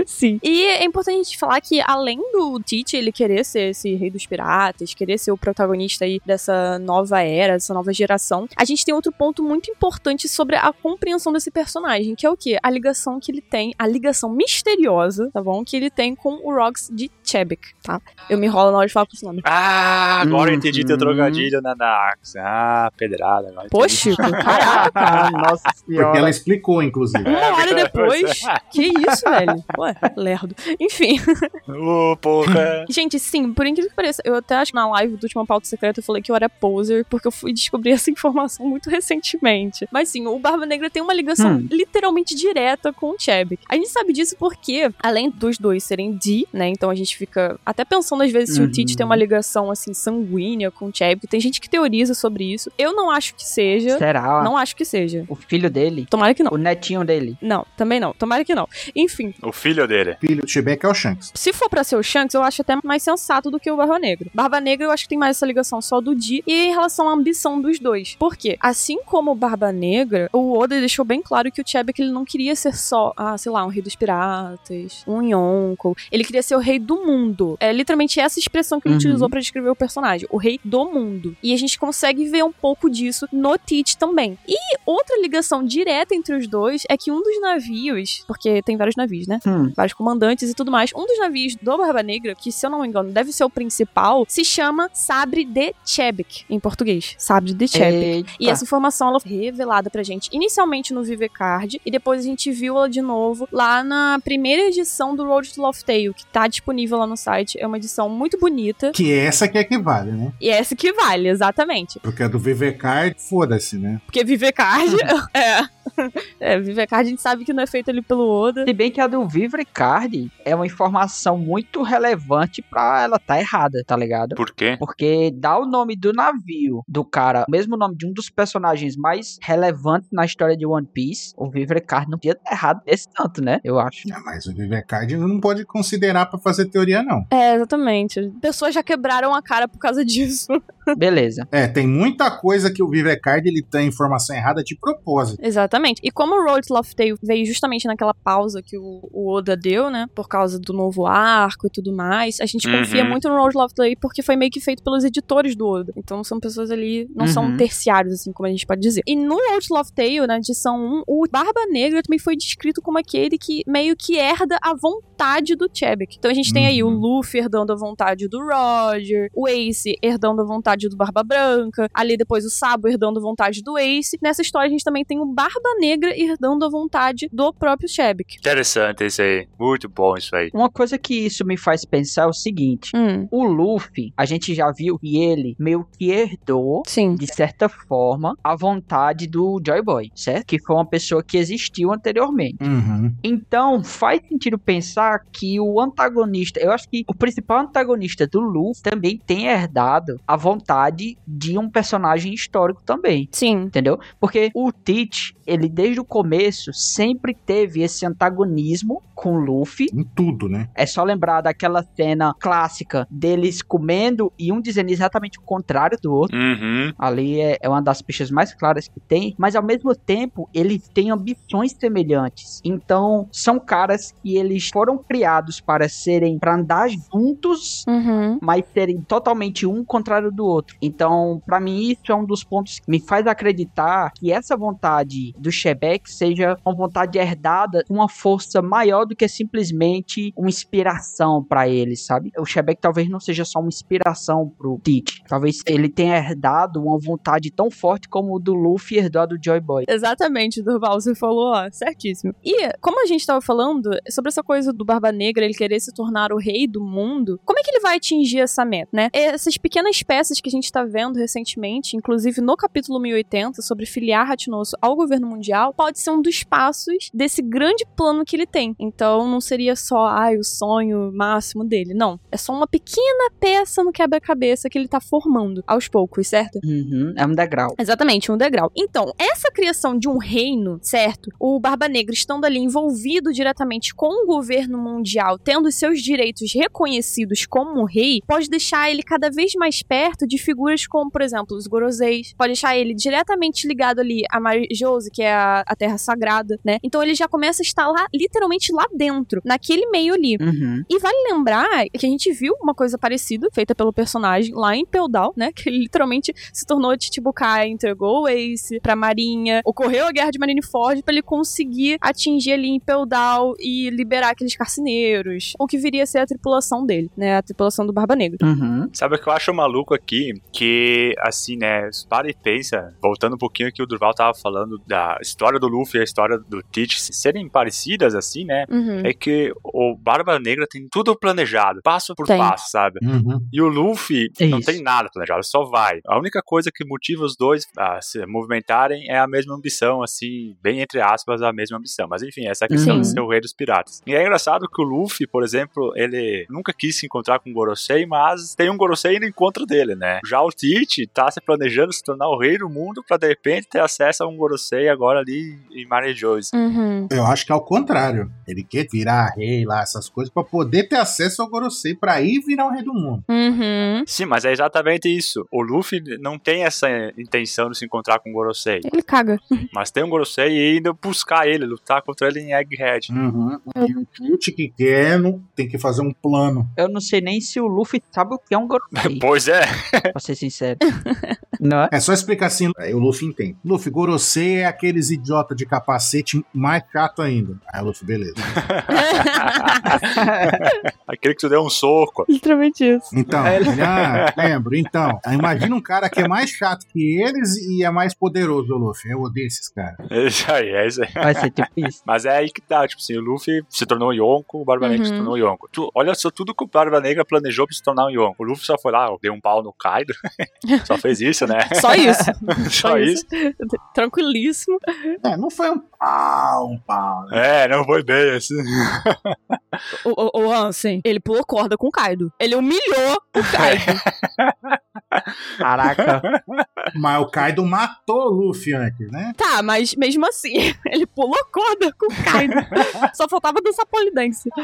Sim. E é importante a gente falar que, além do Tite ele querer ser esse rei dos piratas, querer ser o protagonista aí dessa nova era, dessa nova geração, a gente tem outro ponto muito importante sobre a compreensão desse personagem, que é o quê? A ligação que ele tem, a ligação misteriosa, tá bom? Que ele tem com o Rox de Chebek, tá? Eu me enrolo na hora de falar com esse nome. Ah, agora eu entendi teu Uhum. trocadilho na Nax. Ah, pedrada. agora. Chico, caraca, cara. [LAUGHS] Nossa Porque ela senhora. explicou, inclusive. Uma hora depois. Que isso, velho? Ué, lerdo. Enfim. Ô, porra. Gente, sim, por incrível que pareça, eu até acho que na live do última pauta secreta eu falei que eu era poser, porque eu fui descobrir essa informação muito recentemente. Mas sim, o Barba Negra tem uma ligação Hum. literalmente direta com o Chebek. A gente sabe disso porque, além dos dois serem D, né? Então a gente fica até pensando às vezes se Uhum. o Tite tem uma ligação assim sanguínea com o Chebek. Tem gente que teoriza sobre isso. Eu não acho que seja. Será? Não acho que seja. O filho dele? Tomara que não. O netinho dele? Não, também não. Tomara que não. Enfim, O filho dele. Filho do Shebeck é o Shanks. se for pra ser o Shanks, eu acho até mais sensato do que o Barba Negra. Barba Negra eu acho que tem mais essa ligação só do Di e em relação à ambição dos dois. Por quê? Assim como o Barba Negra, o Oda deixou bem claro que o Chebek ele não queria ser só, ah, sei lá, um rei dos piratas, um Yonko. Ele queria ser o rei do mundo. É literalmente essa expressão que ele Uhum. utilizou pra descrever o personagem, o rei do mundo. E a gente consegue ver um pouco disso no Tite também. E outra ligação direta entre os dois é que um dos navios, porque tem vários navios, né? Hum. vários comandantes e tudo mais. Um dos navios do Barba Negra, que se eu não me engano deve ser o principal, se chama Sabre de Chebek, em português. Sabre de Chebek. E essa informação ela foi revelada pra gente inicialmente no Vivecard e depois a gente viu ela de novo lá na primeira edição do Road to Lost Tale, que tá disponível lá no site. É uma edição muito bonita Que é essa que é que vale, né? e é essa que vale, exatamente. Porque a do Vivecard, foda-se, né? Porque Vivecard [LAUGHS] [LAUGHS] é. É, Vivecard a gente sabe que não é feito ali pelo Oda. Se bem que a do Vivre Card é uma informação muito relevante pra ela tá errada, tá ligado? Por quê? Porque dá o nome do navio do cara, o mesmo nome de um dos personagens mais relevantes na história de One Piece, o Vivre Card não podia estar errado desse tanto, né? Eu acho. Ah, mas o Vivecard não pode considerar pra fazer teoria, não. É, exatamente. Pessoas já quebraram a cara por causa disso. [LAUGHS] Beleza. É, tem muita coisa que o Vivecard ele tem informação errada de propósito. Exatamente. E como o Road to Lost Tale veio justamente naquela pausa que o, o Oda deu, né? Por causa do novo arco e tudo mais, a gente Uhum. confia muito no Road to Lost Tale porque foi meio que feito pelos editores do Oda. Então são pessoas ali, não são Uhum. terciários, assim, como a gente pode dizer. E no Road to Lost Tale, na edição 1, o Barba Negra também foi descrito como aquele que meio que herda a vontade do Chebek. Então a gente tem aí o Uhum. Luffy herdando a vontade do Roger, o Ace herdando a vontade do Barba Branca, ali depois o Sabo herdando a vontade do Ace. Nessa história a gente também tem o Barba Negra herdando a vontade do próprio Chebek. Interessante isso aí. Muito bom isso aí. Uma coisa que isso me faz pensar é o seguinte: Hum, o Luffy, a gente já viu que ele meio que herdou sim. de certa forma, a vontade do Joy Boy, certo? Que foi uma pessoa que existiu anteriormente. Uhum. Então, faz sentido pensar que o antagonista, eu acho que o principal antagonista do Luffy também tem herdado a vontade de um personagem histórico também. Sim. Entendeu? Porque o Teach, ele desde o começo sempre teve esse antagonismo com o Luffy. Em tudo, né? É só lembrar daquela cena clássica deles comendo e um dizendo exatamente o contrário do outro. Uhum. Ali é, é uma das pistas mais claras que tem, mas ao mesmo tempo eles têm ambições semelhantes. Então são caras que eles foram criados para serem para andar juntos, Uhum. mas serem totalmente um contrário do outro. Então, pra mim isso é um dos pontos que me faz acreditar que essa vontade do Shebeck seja uma vontade herdada com uma força maior do que simplesmente uma inspiração pra ele, sabe? O Shebeck talvez não seja só uma inspiração pro Teach. Talvez ele tenha herdado uma vontade tão forte como o do Luffy herdou a do Joy Boy. Exatamente, Durval, você falou, ó, certíssimo. E, como a gente tava falando, sobre essa coisa do Barba Negra, ele querer se tornar o rei do mundo, como é que ele vai atingir essa meta, né? Essas pequenas peças que a gente tá vendo recentemente, inclusive no capítulo 1080, sobre filiar Ratinoso ao governo mundial, pode ser um dos passos desse grande plano que ele tem. Então, não seria só, ai, o sonho máximo dele. Não. É só uma pequena peça no quebra-cabeça que ele tá formando aos poucos, certo? Uhum, é um degrau. Exatamente, um degrau. Então, essa criação de um reino, certo? O Barba Negra estando ali envolvido diretamente com o governo mundial, tendo seus direitos reconhecidos como rei, pode deixar ele cada vez mais perto de figuras como, por exemplo, os Goroseis. Pode deixar ele diretamente ligado ali a Marijose, que é a, a Terra Sagrada, né? Então ele já começa a estar lá, literalmente lá dentro, naquele meio ali. Uhum. E vale lembrar que a gente viu uma coisa parecida feita pelo personagem lá em Peldal, né? Que ele literalmente se tornou Chichibukai, entregou o Ace pra Marinha, ocorreu a guerra de Marineford pra ele conseguir atingir ali em Peldal e liberar aqueles carcineiros, o que viria a ser a tripulação dele, né? A tripulação do Barba Negra. Uhum. Sabe o que eu acho maluco aqui? Que, assim, né, para e pensa, voltando um pouquinho aqui, o Durval tava falando da história do Luffy e a história do Teach serem parecidas, assim, né? Uhum. É que o Barba Negra tem tudo planejado, passo por Tem. passo, sabe? Uhum. E o Luffy É não isso. tem nada planejado, só vai. A única coisa que motiva os dois a se movimentarem é a mesma ambição, assim, bem entre aspas, a mesma ambição. Mas enfim, essa é a questão Sim. de ser o rei dos piratas. E é engraçado que o Luffy, por exemplo, ele nunca quis se encontrar com o Gorosei, mas tem um Gorosei no encontro dele, né? Já o Tite tá se planejando se tornar o rei do mundo pra de repente ter acesso a um Gorosei agora ali em Marejois. Uhum. Eu acho que é o contrário. Ele quer virar rei lá, essas coisas, pra poder ter acesso ao Gorosei, pra ir virar o rei do mundo. Uhum. Sim, mas é exatamente isso. O Luffy não tem essa intenção de se encontrar com o Gorosei. Ele caga. Mas tem um Gorosei e ainda buscar ele, lutar contra ele em Egghead. Uhum. E o Tite que quer, não, tem que fazer um plano. Eu não sei nem se o Luffy sabe o que é um Gorosei, [LAUGHS] Pois é. pra ser sincero. [LAUGHS] não é? É só explicar assim, aí o Luffy entende. Luffy, Gorosei é aqueles idiota de capacete mais chato ainda. Aí o Luffy, beleza. [LAUGHS] Aquele que tu deu um soco. Literalmente isso. Então, É. ele, ah, lembro. Então, imagina um cara que é mais chato que eles e é mais poderoso, o Luffy. Eu odeio esses caras. É isso aí, é isso aí. Vai ser tipo [LAUGHS] isso. Mas é aí que tá, tipo assim, o Luffy se tornou Yonko, o Barba Negra se Uhum. tornou Yonko. Tu, olha só tudo que o Barba Negra planejou pra se tornar um Yonko. O Luffy só foi lá, deu um pau no Kaido. [LAUGHS] só fez isso, né? Só isso. [LAUGHS] Só isso. Tranquilíssimo. É, não foi um pau, um pau. né? É, não foi bem assim. O, o, o Ansem, ele pulou corda com o Kaido. Ele humilhou o Kaido. Caraca. Mas o Kaido matou o Luffy antes, né? tá, mas mesmo assim, ele pulou corda com o Kaido. [LAUGHS] Só faltava dançar polidense. [LAUGHS]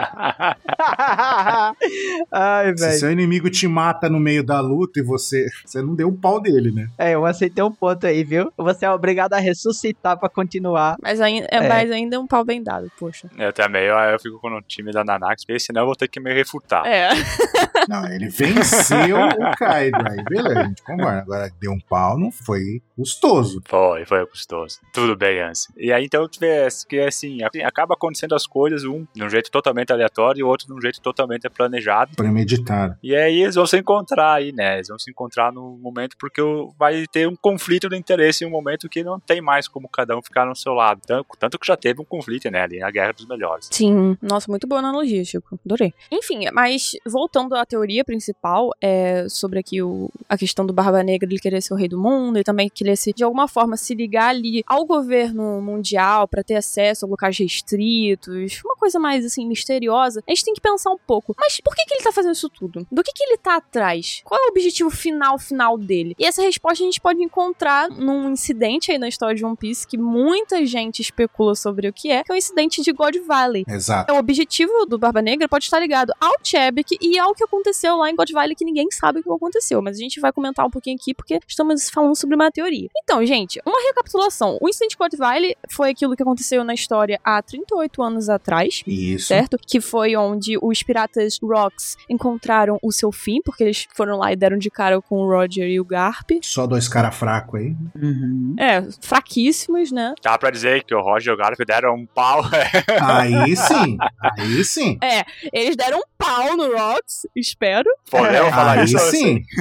Ai, Se velho. seu inimigo te mata no meio da luta e você, você não deu um pau dele, né? É, eu aceitei um ponto aí, viu? Você é obrigado a ressuscitar pra continuar. Mas ainda é, É. mas ainda é um pau bem dado, poxa. eu também, eu, eu fico com o time da Nanax, porque senão eu vou ter que me refutar. É. [LAUGHS] Não, ele venceu o Kaido. Aí, beleza, a gente concorda. Agora, deu um pau, não foi custoso. Foi, foi custoso. Tudo bem, Ansi. E aí então tu que assim, assim, acaba acontecendo as coisas, um de um jeito totalmente aleatório e o outro de um jeito totalmente planejado. Premeditado. E aí eles vão se encontrar aí, né? Eles vão se encontrar no momento porque vai ter um conflito de interesse em um momento que não tem mais como cada um ficar no seu lado. Tanto, tanto que já teve um conflito, né? Ali na Guerra dos Melhores. Sim. Nossa, muito boa analogia, Chico. Adorei. Enfim, mas voltando à teoria principal, é sobre aqui o, a questão do Barba Negra ele querer ser o rei do mundo e também querer se, de alguma forma, se ligar ali ao governo mundial pra ter acesso a locais restritos, uma coisa mais, assim, misteriosa. A gente tem que pensar um pouco, mas por que, que ele tá fazendo isso tudo? Do que, que ele tá atrás? Qual é o objetivo final, final dele? E essa resposta a gente pode encontrar num incidente aí na história de One Piece que muita gente especula sobre o que é, que é o incidente de God Valley. Exato. O objetivo do Barba Negra pode estar ligado ao Chebek e ao que aconteceu lá em God Valley, que ninguém sabe o que aconteceu. Mas a gente vai comentar um pouquinho aqui, porque estamos falando sobre uma teoria. Então, gente, uma recapitulação. O incidente de God Valley foi aquilo que aconteceu na história há 38 anos atrás. Isso. Certo? Que foi onde os piratas Rocks encontraram o seu fim, porque eles foram lá e deram de cara com o Roger e o Garp. Só dois caras fracos aí. Uhum. É, fraquíssimos, né? Dá pra dizer que o Roger e o Garp deram um pau. Aí [LAUGHS] sim. Aí sim. É, eles deram um pau no Rocks, espero. Podemos falar Aí isso? sim. [LAUGHS]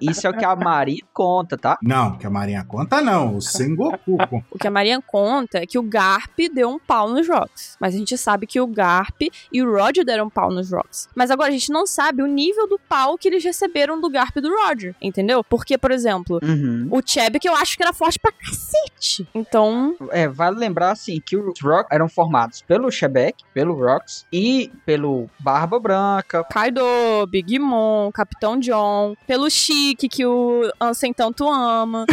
Isso é o que a Maria conta, tá? Não, que a Marinha conta não. O Sengoku. O que a Maria conta é que o Garp deu um pau nos Rocks. Mas a gente sabe que o Garp e o Roger deram um pau nos Rocks. Mas agora a gente não sabe o nível do pau que eles receberam do Garp e do Roger, entendeu? Porque, por exemplo, Uhum. o Chebby eu acho que era forte pra cacete. Então, É, vale lembrar assim que os Rock eram formados pelo Shebek, pelo Rocks e pelo Barba Branca. Kaido, Big Mom, Capitão John, pelo Chique, que o Ansem tanto ama.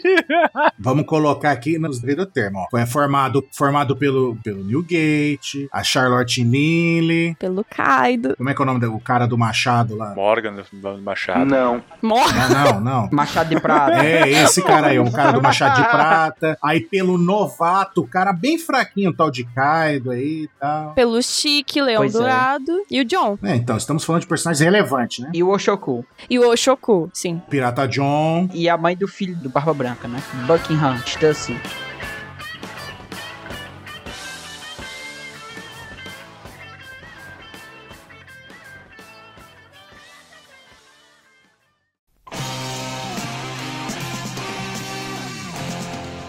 [LAUGHS] Vamos colocar aqui nos devido termo. Ó. Foi formado, formado pelo, pelo Newgate, a Charlotte Lily. pelo Kaido. Como é que é o nome do o cara do Machado lá? Morgan do Machado. Não. Morre. Não, não, não. [LAUGHS] Machado de Prata. É, esse cara aí, um cara do Machado de Prata. Aí pelo novato, o cara bem fraquinho, o tal de Kaido aí e tal. Pelo Chique, Leão Pois é. E o John. É, então, estamos falando de personagens relevantes, né? E o Oshoku. E o Oshoku, sim. Pirata John. E a mãe do filho do Barba Branca, né? Buckingham Stussy.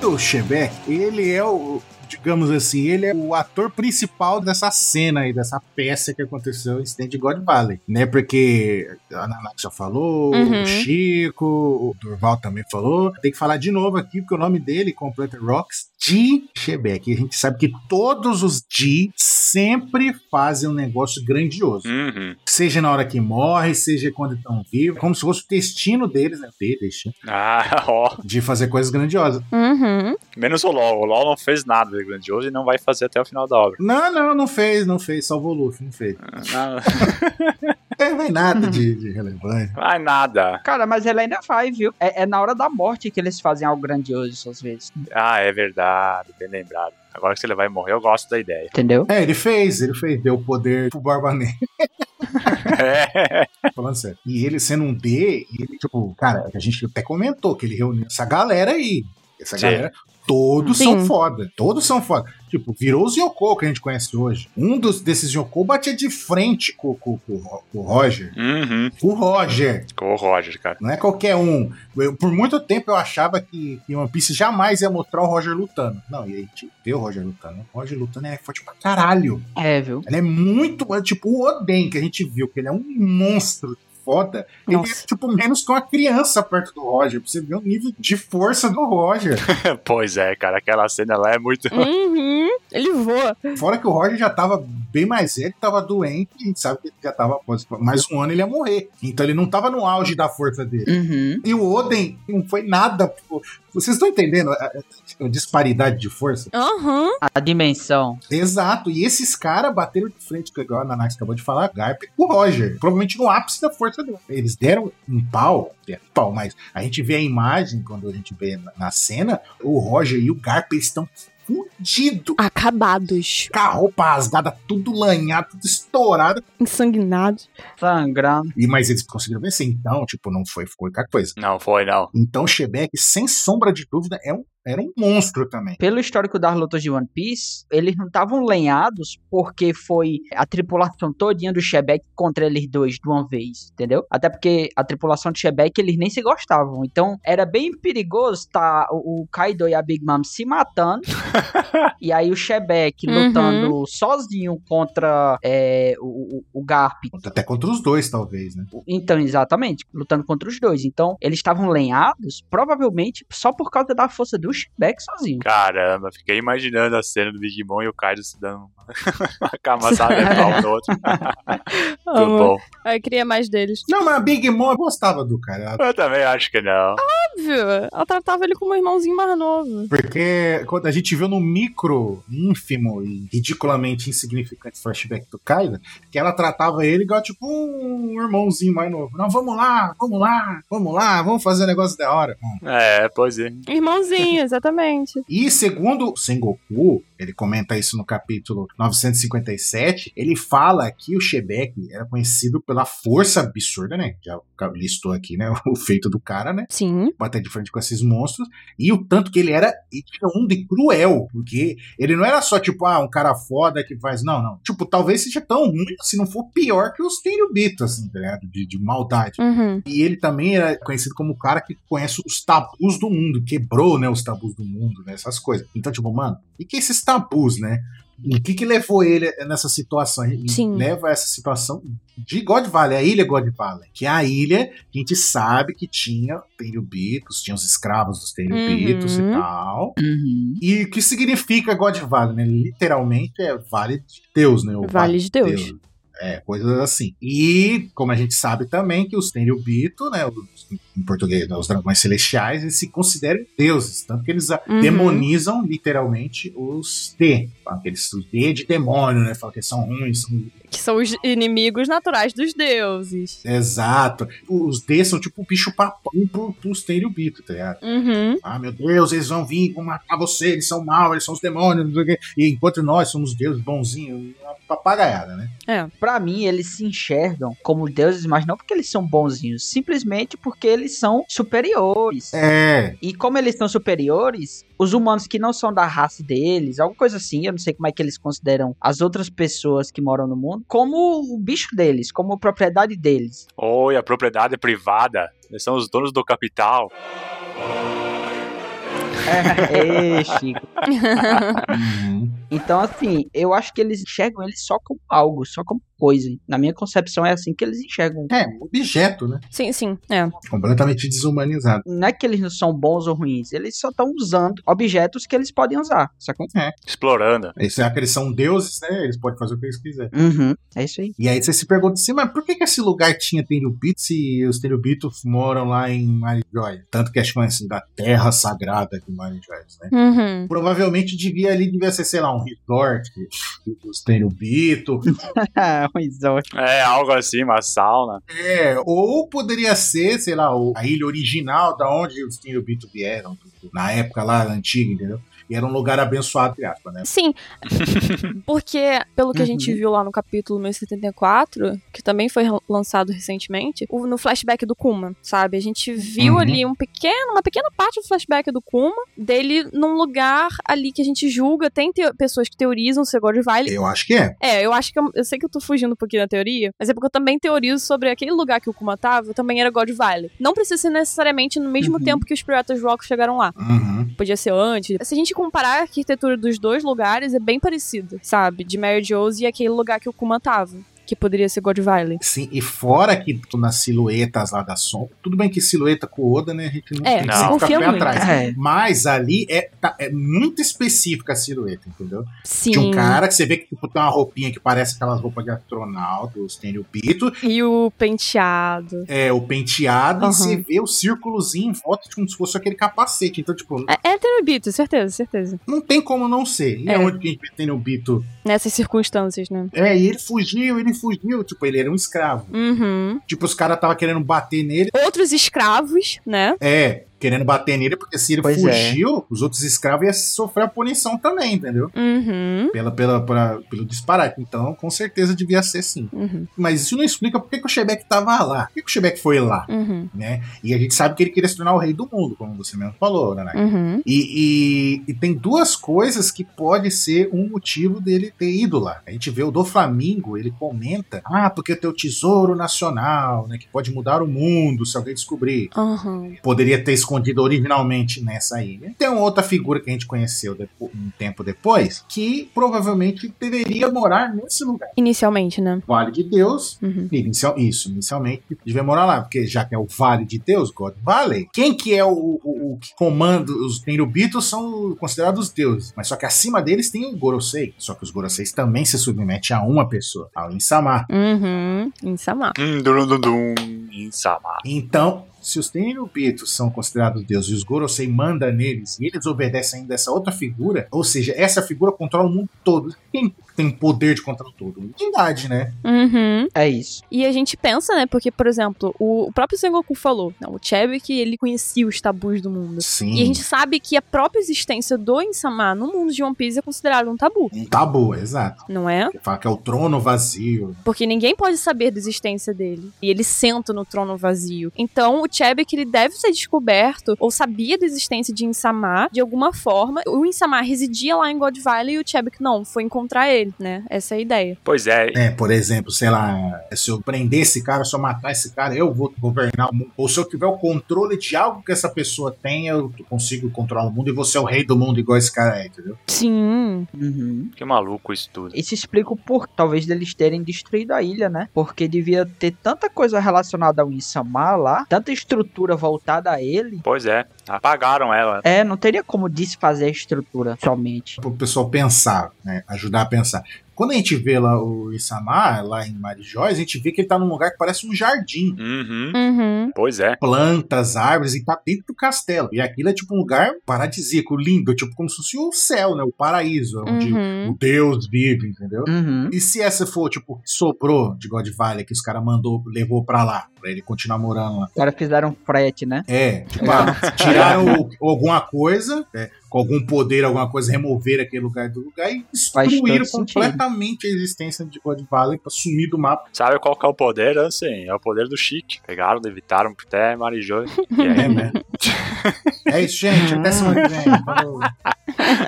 O Shebeck, ele é o, digamos assim, ele é o ator principal dessa cena aí, dessa peça que aconteceu em Stand God Valley, né? Porque a Naná já falou, Uhum. o Chico, o Durval também falou. Tem que falar de novo aqui, porque o nome dele completo é Rocks G. Shebeck. E a gente sabe que todos os G sempre fazem um negócio grandioso. Uhum. Seja na hora que morre, seja quando estão vivos, como se fosse o destino deles, né? Dele, destino, Ah, [LAUGHS] ó. de fazer coisas grandiosas. Uhum. Menos o LOL. O LOL não fez nada de grandioso e não vai fazer até o final da obra. Não, não, não fez, não fez, salvou o Luffy, não fez. Não [LAUGHS] Não tem nada de, de relevante. vai nada. Cara, mas ele ainda faz, viu? É, é na hora da morte que eles fazem algo grandioso, às vezes. Ah, é verdade. Bem lembrado. Agora que ele vai morrer, eu gosto da ideia. Entendeu? É, ele fez, ele fez, deu poder pro Barba Negra, [LAUGHS] É. falando sério. E ele sendo um D, ele, tipo, cara, a gente até comentou que ele reuniu essa galera aí. Essa Sim. galera, todos Sim. são foda. Todos são foda. Tipo, virou os Yoko que a gente conhece hoje. Um dos, desses Yoko batia de frente com, com, com, com o Roger. Uhum. O Roger. Com o Roger, cara. Não é qualquer um. Eu- por muito tempo eu achava que, que One Piece jamais ia mostrar o Roger lutando. Não, e aí gente vê o Roger lutando. O Roger lutando é forte pra caralho. É, viu? Ele é muito. é Tipo, o Oden, que a gente viu, que ele é um monstro foda. Ele é, Nossa. tipo, menos que uma criança perto do Roger. Pra você ver o nível de força do Roger. [LAUGHS] pois é, cara. Aquela cena lá é muito. Uhum. Ele voa. Fora que o Roger já tava bem mais velho, tava doente. A gente sabe que ele já tava. após Mais um ano ele ia morrer. Então ele não tava no auge da força dele. Uhum. E o Oden não foi nada. tipo, Vocês estão entendendo a, a- a disparidade de força? Aham. A dimensão. Exato. E esses caras bateram de frente, com igual a Nanax acabou de falar, Garp o Roger. Provavelmente no ápice da força dele. Eles deram um pau, deram um pau, mas a gente vê a imagem, quando a gente vê na, na cena, o Roger e o Garp estão fudidos. Acabados. Com a roupa rasgada, tudo lanhado, tudo estourado. Ensanguinados. Sangrando. E, mas eles conseguiram vencer. Então, tipo, não foi qualquer coisa. Não foi, não. Então, o Shebeck, sem sombra de dúvida, é um, era um monstro também. Pelo histórico das lutas de One Piece, eles não estavam lenhados porque foi a tripulação todinha do Shebek contra eles dois de uma vez, entendeu? Até porque a tripulação de Shebek, eles nem se gostavam. Então, era bem perigoso tá o, o Kaido e a Big Mom se matando. [LAUGHS] e aí o Shebek Uhum. lutando sozinho contra é, o, o, o Garp. Até contra os dois, talvez, né? Então, exatamente, lutando contra os dois. Então, eles estavam lenhados, provavelmente só por causa da força do Shebek sozinho. Caramba, fiquei imaginando a cena do Big Mom e o Kaido se dando uma [LAUGHS] camaçada mental no outro. [LAUGHS] Muito Amo. bom. Aí queria mais deles. Não, mas a Big Mom eu gostava do cara. Eu também acho que não. Óbvio. Ela tratava ele como um irmãozinho mais novo. Porque quando a gente viu no micro, ínfimo e ridiculamente insignificante flashback do Kaido, que ela tratava ele igual tipo um irmãozinho mais novo. Não, vamos lá, vamos lá, vamos lá, vamos fazer um negócio da hora. Hum. É, pois é. Irmãozinho, exatamente. E segundo Sengoku, ele comenta isso no capítulo 957, ele fala que o Shebek era conhecido pela força absurda, né? Já listou aqui, né? [LAUGHS] O feito do cara, né? Sim. bater de frente com esses monstros, e o tanto que ele era hediondo e cruel, porque ele não era só tipo, ah, um cara foda que faz, não, não. Tipo, talvez seja tão ruim, se não for pior que os Tenryubito, assim, tá ligado? De, de maldade. Uhum. E ele também era conhecido como o cara que conhece os tabus do mundo, quebrou, né, os tabus do mundo, né, essas coisas. Então, tipo, mano, e que esses tabus, né? O que que levou ele nessa situação? Sim. Leva a essa situação de God Valley, a ilha God Valley, que é a ilha que a gente sabe que tinha Tenryubitos, tinha os escravos dos Tenryubitos Uhum. e tal. Uhum. E o que significa God Valley, né? Literalmente é Vale de Deus, né? O Vale de Deus. É, coisas assim. E, como a gente sabe também, que os Tenryubito, né, os- em português, né, os dragões celestiais, eles se consideram deuses, tanto que eles Uhum. demonizam literalmente os T. Falam que eles, os T de demônio, né? Falam que são ruins, são Que são os inimigos naturais dos deuses. Exato. Os D são tipo um bicho papão pro, pros Tenryubito, tá ligado? Uhum. Ah, meu Deus, eles vão vir, vão matar você, eles são maus, eles são os demônios, não sei o quê. E enquanto nós somos deuses bonzinhos, papagaiada, né? Pra mim, eles se enxergam como deuses, mas não porque eles são bonzinhos, simplesmente porque eles são superiores. É, E como eles são superiores, os humanos que não são da raça deles, alguma coisa assim, eu não sei como é que eles consideram as outras pessoas que moram no mundo, como o bicho deles, como propriedade deles. Oi, a propriedade privada. Eles são os donos do capital. Ê, [LAUGHS] Chico. Então, assim, eu acho que eles enxergam eles só como algo, só como coisa. Na minha concepção, é assim que eles enxergam. é, um objeto, né? Sim, sim. É. Completamente desumanizado. Não é que eles não são bons ou ruins, eles só estão usando objetos que eles podem usar, sacou? Explorando. Eles, já que eles são deuses, né? Eles podem fazer o que eles quiserem. Uhum, é isso aí. E aí você se pergunta assim, mas por que, que esse lugar tinha Tenryubito se os Tenryubito moram lá em Marijoy? Tanto que acho que é assim, da terra sagrada de Marijoy, né? Uhum. Provavelmente devia ali, devia ser, sei lá, um resort dos Tenryubito. [LAUGHS] um exótico. É, algo assim, uma sauna. É, ou poderia ser, sei lá, o- a ilha original da onde os Tenryubito vieram, na época lá antiga, entendeu? E era um lugar abençoado, entre aspas, né? Sim. [LAUGHS] Porque, pelo que a gente Uhum. viu lá no capítulo 1074, que também foi lançado recentemente, no flashback do Kuma, sabe? A gente viu Uhum. ali um pequeno, uma pequena parte do flashback do Kuma, dele num lugar ali que a gente julga. Tem pessoas que teorizam ser God Valley. Eu acho que é. É, eu acho que eu, eu sei que eu tô fugindo um pouquinho da teoria, mas é porque eu também teorizo sobre aquele lugar que o Kuma tava, também era God Valley. Não precisa ser necessariamente no mesmo Uhum. tempo que os Piratas Rock chegaram lá. Uhum. Podia ser antes. Se a gente comparar a arquitetura dos dois lugares, é bem parecida, sabe? De Mary Joe's e aquele lugar que o Kuma tava. Que poderia ser God Valley. Sim, e fora que tu, nas silhuetas lá da sombra, tudo bem que silhueta com o Oda, né, a gente não É, tem que não. sempre ficar confia pé muito. atrás. É. Mas ali é, tá- é muito específica a silhueta, entendeu? Sim. De um cara que você vê que tipo, tem uma roupinha que parece aquelas roupas de astronauta, os Tenryubito, E o penteado. é, o penteado, Uhum. e você vê o círculozinho em volta como se fosse aquele capacete. Então, tipo, É, é Tenryubito, certeza, certeza. não tem como não ser. E É. é onde que a gente vê Tenryubito? Nessas circunstâncias, né? É, e ele fugiu, ele fugiu. Tipo, ele era um escravo. Uhum. Tipo, os caras estavam querendo bater nele. Outros escravos, né? É, querendo bater nele, porque se ele Pois é. fugiu, os outros escravos iam sofrer a punição também, entendeu? Uhum. Pela, pela, pra- pelo disparate. Então, com certeza devia ser sim. Uhum. Mas isso não explica por que, o Shebeck tava lá. Por que, o Shebeck foi lá, Uhum. né? E a gente sabe que ele queria se tornar o rei do mundo, como você mesmo falou, né? Uhum. E, e- e tem duas coisas que pode ser um motivo dele ter ido lá. A gente vê o do Flamingo, ele comenta: Ah, porque tem o tesouro nacional, né? Que pode mudar o mundo se alguém descobrir. Uhum. Poderia ter escondido originalmente nessa ilha. Tem uma outra figura que a gente conheceu depo- um tempo depois, que provavelmente deveria morar nesse lugar. Inicialmente, né? Vale de Deus. Uhum. Inicial, isso, inicialmente devia morar lá, porque já que é o Vale de Deus, God Valley, quem que é o, o, o que comanda os Tenryubitos são considerados deuses, mas só que acima deles tem o Gorosei, só que os Goroseis também se submetem a uma pessoa, ao Insama. Uhum. Insama. Hum, Insama. Então, se os Tenryubitos são considerados deuses e os Gorosei manda neles e eles obedecem ainda essa outra figura, ou seja, essa figura controla o mundo todo. Quem tem poder de controlar tudo? Unidade, né? Uhum. É isso. E a gente pensa, né? Porque, por exemplo, o, o próprio Sengoku falou, não, o Chebik, ele conhecia os tabus do mundo. Sim. E a gente sabe que a própria existência do Insama no mundo de One Piece é considerado um tabu, Um tabu, exato. não é? Ele fala que é o trono vazio. Porque ninguém pode saber da existência dele. E ele senta no trono vazio. Então, o Chebek, ele deve ser descoberto, ou sabia da existência de Insama, de alguma forma. O Insama residia lá em God Valley e o Chebek não, foi encontrar ele, né? Essa é a ideia. Pois é, É, por exemplo, sei lá, se eu prender esse cara, se eu matar esse cara, eu vou governar o mundo. Ou se eu tiver o controle de algo que essa pessoa tem, eu consigo controlar o mundo e vou ser o rei do mundo igual esse cara é, entendeu? Sim. Uhum. que maluco isso tudo. Isso explica o porquê, talvez, deles terem destruído a ilha, né? Porque devia ter tanta coisa relacionada ao Insama lá, tanta estrutura voltada a ele. Pois é, apagaram ela. É, não teria como desfazer a estrutura somente. Para o pessoal pensar, né? Ajudar a pensar. Quando a gente vê lá o Isamar, lá em Marijóis, a gente vê que ele tá num lugar que parece um jardim. Uhum. Uhum. Pois é. Plantas, árvores, e tá dentro do castelo. E aquilo é tipo um lugar paradisíaco, lindo, tipo como se fosse o céu, né? O paraíso, onde Uhum. o Deus vive, entendeu? Uhum. E se essa for, tipo, que sobrou de God Valley, que os caras mandou, levou pra lá, pra ele continuar morando lá. Os caras fizeram frete, né? É, tipo, ah, tiraram o- alguma coisa, é, com algum poder, alguma coisa, remover aquele lugar do lugar e destruíram todo sentido. completamente a existência de God Valley pra sumir do mapa. Sabe qual que é o poder? Assim, é o poder do chique. Pegaram, evitaram até Marijô. [LAUGHS] É, né? é isso, gente. Até semana que vem. Falou.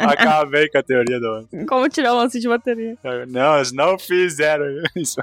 acabei com a teoria do Como tirar o lance de bateria? Não, eles não fizeram isso.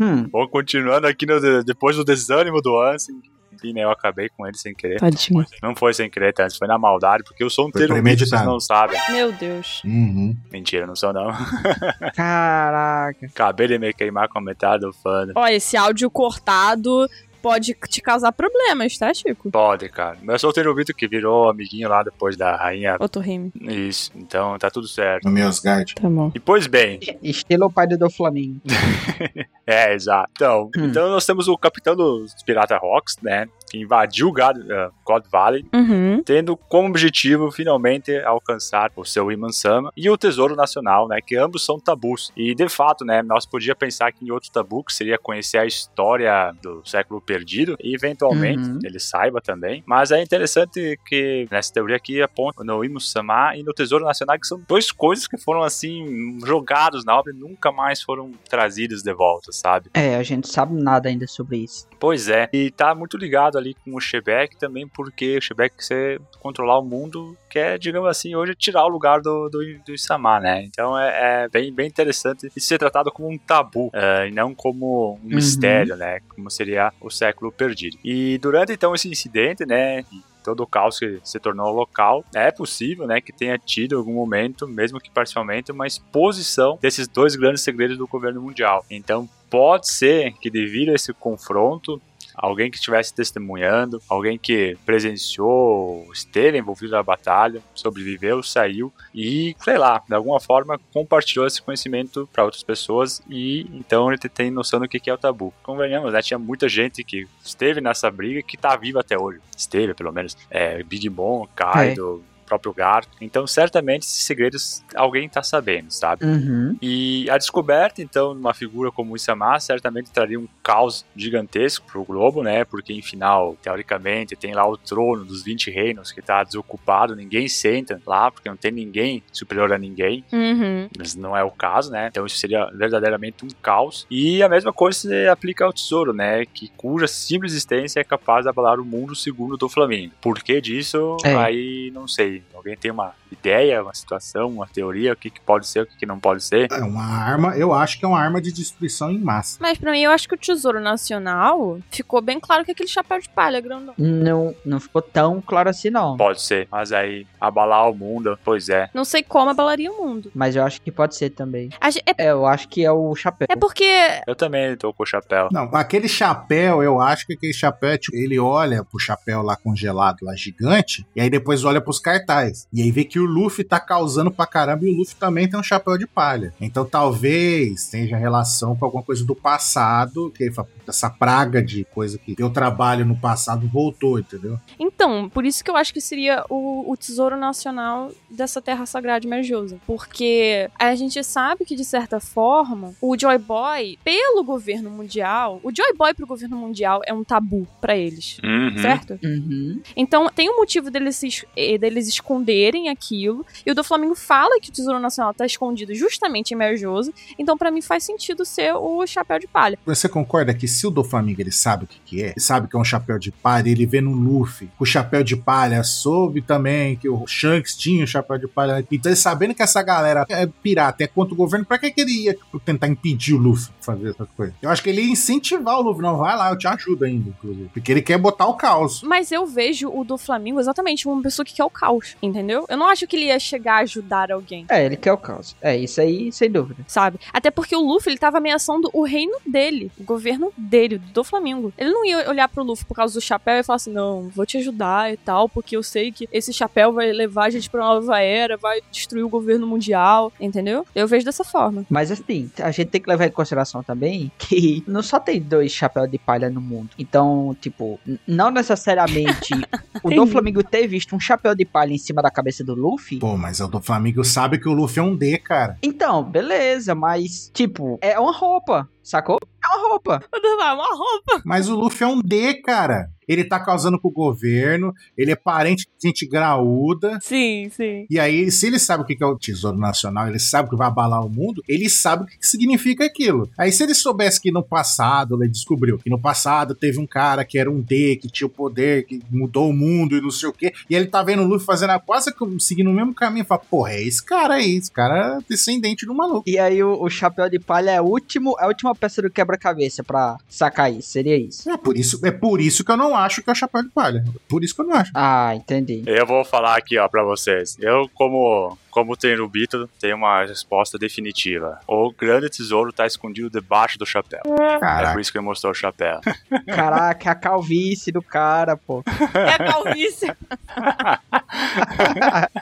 Hum. Bom, continuando aqui no, depois do desânimo do Ansem. Enfim, né, eu acabei com ele sem querer. Tadinho. Não foi sem querer, tá? foi na maldade, porque eu sou um terrorista, vocês não sabem. Meu Deus. Uhum. Mentira, não sou não. [LAUGHS] Caraca. Acabei de me queimar com metade do fã. Ó, esse áudio cortado pode te causar problemas, tá, Chico? Pode, cara. Mas eu sou o Terubito que virou amiguinho lá depois da rainha. Otorrime. Isso, então tá tudo certo. No meus guard. Tá bom. E pois bem, Estilo o pai do Flamengo. [LAUGHS] é, exato. Então, Hum. então nós temos o capitão dos Pirata Rocks, né? Que invadiu God, eh, God Valley, Uhum. tendo como objetivo finalmente alcançar o seu Iman-sama e o Tesouro Nacional, né? Que ambos são tabus. E de fato, né? Nós podíamos pensar que em outro tabu, que seria conhecer a história do século perdido, e eventualmente Uhum. ele saiba também. Mas é interessante que nessa teoria aqui aponta no Iman-sama e no Tesouro Nacional, que são duas coisas que foram assim jogados na obra e nunca mais foram trazidos de volta, sabe? É, a gente sabe nada ainda sobre isso. Pois é, e tá muito ligado ali com o Shebeck também, porque o Shebeck quer controlar o mundo, quer, digamos assim, hoje tirar o lugar do, do, do Isamar, né? Então é, é bem, bem interessante isso ser tratado como um tabu, eh, e não como um mistério, né? Como seria o século perdido. E durante então esse incidente, né? Todo o caos que se tornou local, é possível, né, que tenha tido algum momento, mesmo que parcialmente, uma exposição desses dois grandes segredos do governo mundial. Então, pode ser que devido a esse confronto alguém que estivesse testemunhando, alguém que presenciou, esteve envolvido na batalha, sobreviveu, saiu e, sei lá, de alguma forma compartilhou esse conhecimento para outras pessoas e então ele tem noção do que é o tabu. Convenhamos, né? Tinha muita gente que esteve nessa briga e que tá viva até hoje. Esteve, pelo menos. É, Big Mom, Kaido, próprio Gar. Então, certamente, esses segredos alguém tá sabendo, sabe? Uhum. E a descoberta, então, de uma figura como o Isamar certamente traria um caos gigantesco pro globo, né? Porque, em final, teoricamente, tem lá o trono dos 20 reinos que tá desocupado, ninguém senta lá, porque não tem ninguém superior a ninguém. Uhum. Mas não é o caso, né? Então isso seria verdadeiramente um caos. E a mesma coisa se aplica ao tesouro, né? Que cuja simples existência é capaz de abalar o mundo segundo do Flamengo. Por que disso? É. Aí não sei. Alguém tem uma ideia, uma situação, uma teoria, o que, que pode ser, o que, que não pode ser? É uma arma, eu acho que é uma arma de destruição em massa. Mas pra mim, eu acho que o Tesouro Nacional ficou bem claro que é aquele chapéu de palha grandão. Não, não ficou tão claro assim, não. Pode ser. Mas aí, abalar o mundo, pois é. Não sei como abalaria o mundo. Mas eu acho que pode ser também. A ge- É, É, eu acho que é o chapéu. é porque. Eu também tô com o chapéu. Não, aquele chapéu, eu acho que aquele chapéu é tipo, ele olha pro chapéu lá congelado, lá gigante, e aí depois olha pros cartaz. E aí vê que o Luffy tá causando pra caramba e o Luffy também tem um chapéu de palha. Então talvez tenha relação com alguma coisa do passado, que ele fala, "Puta, essa praga de coisa que deu trabalho no passado voltou, entendeu? Então, por isso que eu acho que seria o, o tesouro nacional dessa terra sagrada merjosa. Porque a gente sabe que, de certa forma, o Joy Boy, pelo governo mundial, o Joy Boy pro governo mundial é um tabu pra eles. Uhum. Certo? Uhum. Então, tem um motivo deles, eh, deles esconderem aquilo. E o do Flamengo fala que o Tesouro Nacional tá escondido justamente em Merjoso. Então, pra mim, faz sentido ser o chapéu de palha. Você concorda que se o do Flamengo ele sabe o que, que é, ele sabe que é um chapéu de palha, ele vê no Luffy o chapéu de palha, soube também que o Shanks tinha o chapéu de palha. Então, ele sabendo que essa galera é pirata, é contra o governo, pra que, que ele ia tipo, tentar impedir o Luffy de fazer essas coisas? Eu acho que ele ia incentivar o Luffy. Não, vai lá, eu te ajudo ainda, inclusive. Porque ele quer botar o caos. Mas eu vejo o do Flamengo exatamente como uma pessoa que quer o caos, entendeu? Eu não acho que ele ia chegar a ajudar alguém. É, ele quer o caos. É, isso aí, sem dúvida. Sabe? Até porque o Luffy, ele tava ameaçando o reino dele, o governo dele, do Flamengo. Ele não ia olhar pro Luffy por causa do chapéu e falar assim: não, vou te ajudar e tal, porque eu sei que esse chapéu vai levar a gente pra uma nova era, vai destruir o governo mundial, entendeu? Eu vejo dessa forma. Mas assim, a gente tem que levar em consideração também que não só tem dois chapéus de palha no mundo. Então, tipo, não necessariamente [LAUGHS] o do. Flamengo ter visto um chapéu de palha em cima da cabeça do Luffy. Pô, mas o do Flamengo sabe que o Luffy é um D, cara. Então, beleza, mas, tipo, é uma roupa, sacou? É uma roupa. Uma roupa. Mas o Luffy é um D, cara. Ele tá causando com o governo, ele é parente de gente graúda. Sim, sim. E aí, se ele sabe o que que é o Tesouro Nacional, ele sabe que vai abalar o mundo, ele sabe o que significa aquilo. Aí, se ele soubesse que no passado, ele descobriu que no passado teve um cara que era um D, que tinha o poder, que mudou o mundo e não sei o quê, e ele tá vendo o Luffy fazendo a quase que seguindo o mesmo caminho, fala, porra, é esse cara aí, esse cara é descendente do maluco. E aí o, o chapéu de palha é, o último, é a última peça do quebra-cabeça pra sacar isso, seria isso. É por isso, é por isso que eu não acho que é o Chapéu de Palha. Por isso que eu não acho. Ah, entendi. Eu vou falar aqui, ó, pra vocês. Eu, como, como Tenrubito, tenho uma resposta definitiva. O grande tesouro tá escondido debaixo do chapéu. É Caraca. por isso que ele mostrou o chapéu. [LAUGHS] Caraca, a calvície do cara, pô. É a calvície. [LAUGHS]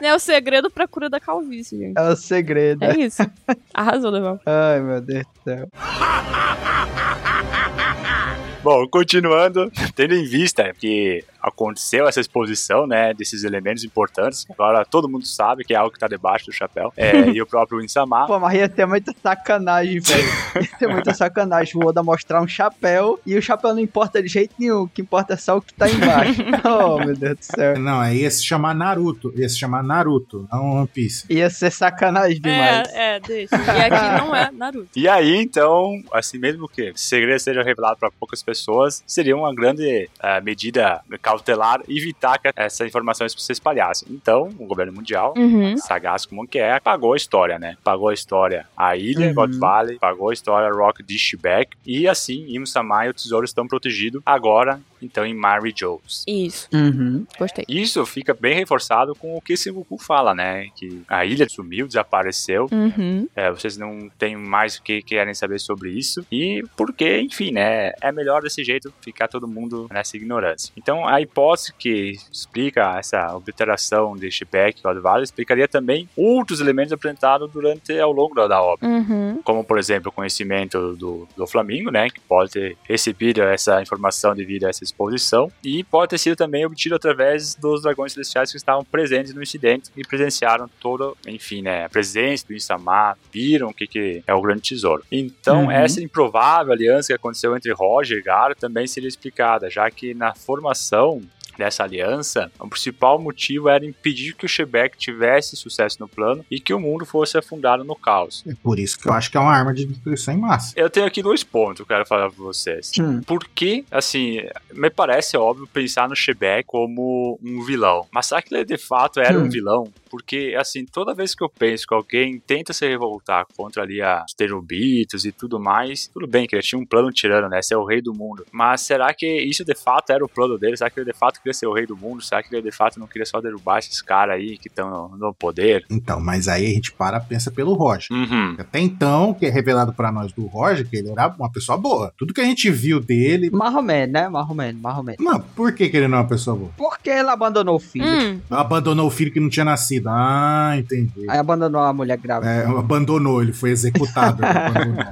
é o segredo pra cura da calvície, gente. É o segredo. É isso. Arrasou, Leval. Ai, meu Deus do céu. Bom, continuando, tendo em vista que aconteceu essa exposição, né, desses elementos importantes, agora todo mundo sabe que é algo que tá debaixo do chapéu, é, [LAUGHS] e o próprio Insama, Pô, mas ia ter muita sacanagem, [LAUGHS] velho. Ia ter muita sacanagem o Oda mostrar um chapéu e o chapéu não importa de jeito nenhum. O que importa é só o que tá embaixo. [LAUGHS] oh, meu Deus do céu. Não, aí ia se chamar Naruto. Ia se chamar Naruto, não One Piece. Ia ser sacanagem demais. É, é, deixa. E aqui não é Naruto. E aí, então, assim mesmo que esse segredo seja revelado para poucas pessoas, seria uma grande eh, medida cautelar evitar que essa informação se espalhasse. Então, o governo mundial, Uhum. sagaz como que é, pagou a história, né? Pagou a história a ilha, Uhum. God Valley, pagou a história Rock Dishback, e assim, Imsama e o tesouro estão protegidos agora, então, em Mary Joes. Isso. Uhum. Gostei. Isso fica bem reforçado com o que Sengoku fala, né? Que a ilha sumiu, desapareceu, Uhum. é, vocês não têm mais o que querem saber sobre isso. E porque, enfim, né? É melhor desse jeito ficar todo mundo nessa ignorância. Então, a hipótese que explica essa obliteração de Shibek e Valley explicaria também outros elementos apresentados durante ao longo da, da obra. Uhum. Como, por exemplo, o conhecimento do, do Flamengo, né? Que pode ter recebido essa informação devido a essa exposição. E pode ter sido também obtido através dos dragões celestiais que estavam presentes no incidente e presenciaram toda, enfim, né? A presença do Insama, viram o que, que é o grande tesouro. Então, Uhum. essa improvável aliança que aconteceu entre Roger e Gar também seria explicada, já que na formação dessa aliança, o principal motivo era impedir que o Shebeck tivesse sucesso no plano e que o mundo fosse afundado no caos. É por isso que eu acho que é uma arma de destruição em massa. Eu tenho aqui dois pontos que eu quero falar pra vocês. Hum. Porque, assim, me parece óbvio pensar no Shebeck como um vilão. Mas será que ele de fato era Hum. um vilão? Porque, assim, toda vez que eu penso que alguém tenta se revoltar contra ali os terubitos e tudo mais, tudo bem que ele tinha um plano tirano, né? Ser o rei do mundo. Mas será que isso de fato era o plano dele? Será que ele de fato queria queria ser o rei do mundo? Será que ele de fato não queria só derrubar esses caras aí que estão no, no poder? Então, mas aí a gente para pensa pelo Roger. Uhum. Até então, que é revelado pra nós do Roger, que ele era uma pessoa boa. Tudo que a gente viu dele. Marromeno, né? Marromeno, Marromeno. Não, por que, que ele não é uma pessoa boa? Por que ele abandonou o filho? Hum, Abandonou o filho que não tinha nascido. Ah, entendi. Aí abandonou a mulher grávida. É, abandonou, ele foi executado. ele [LAUGHS] abandonou.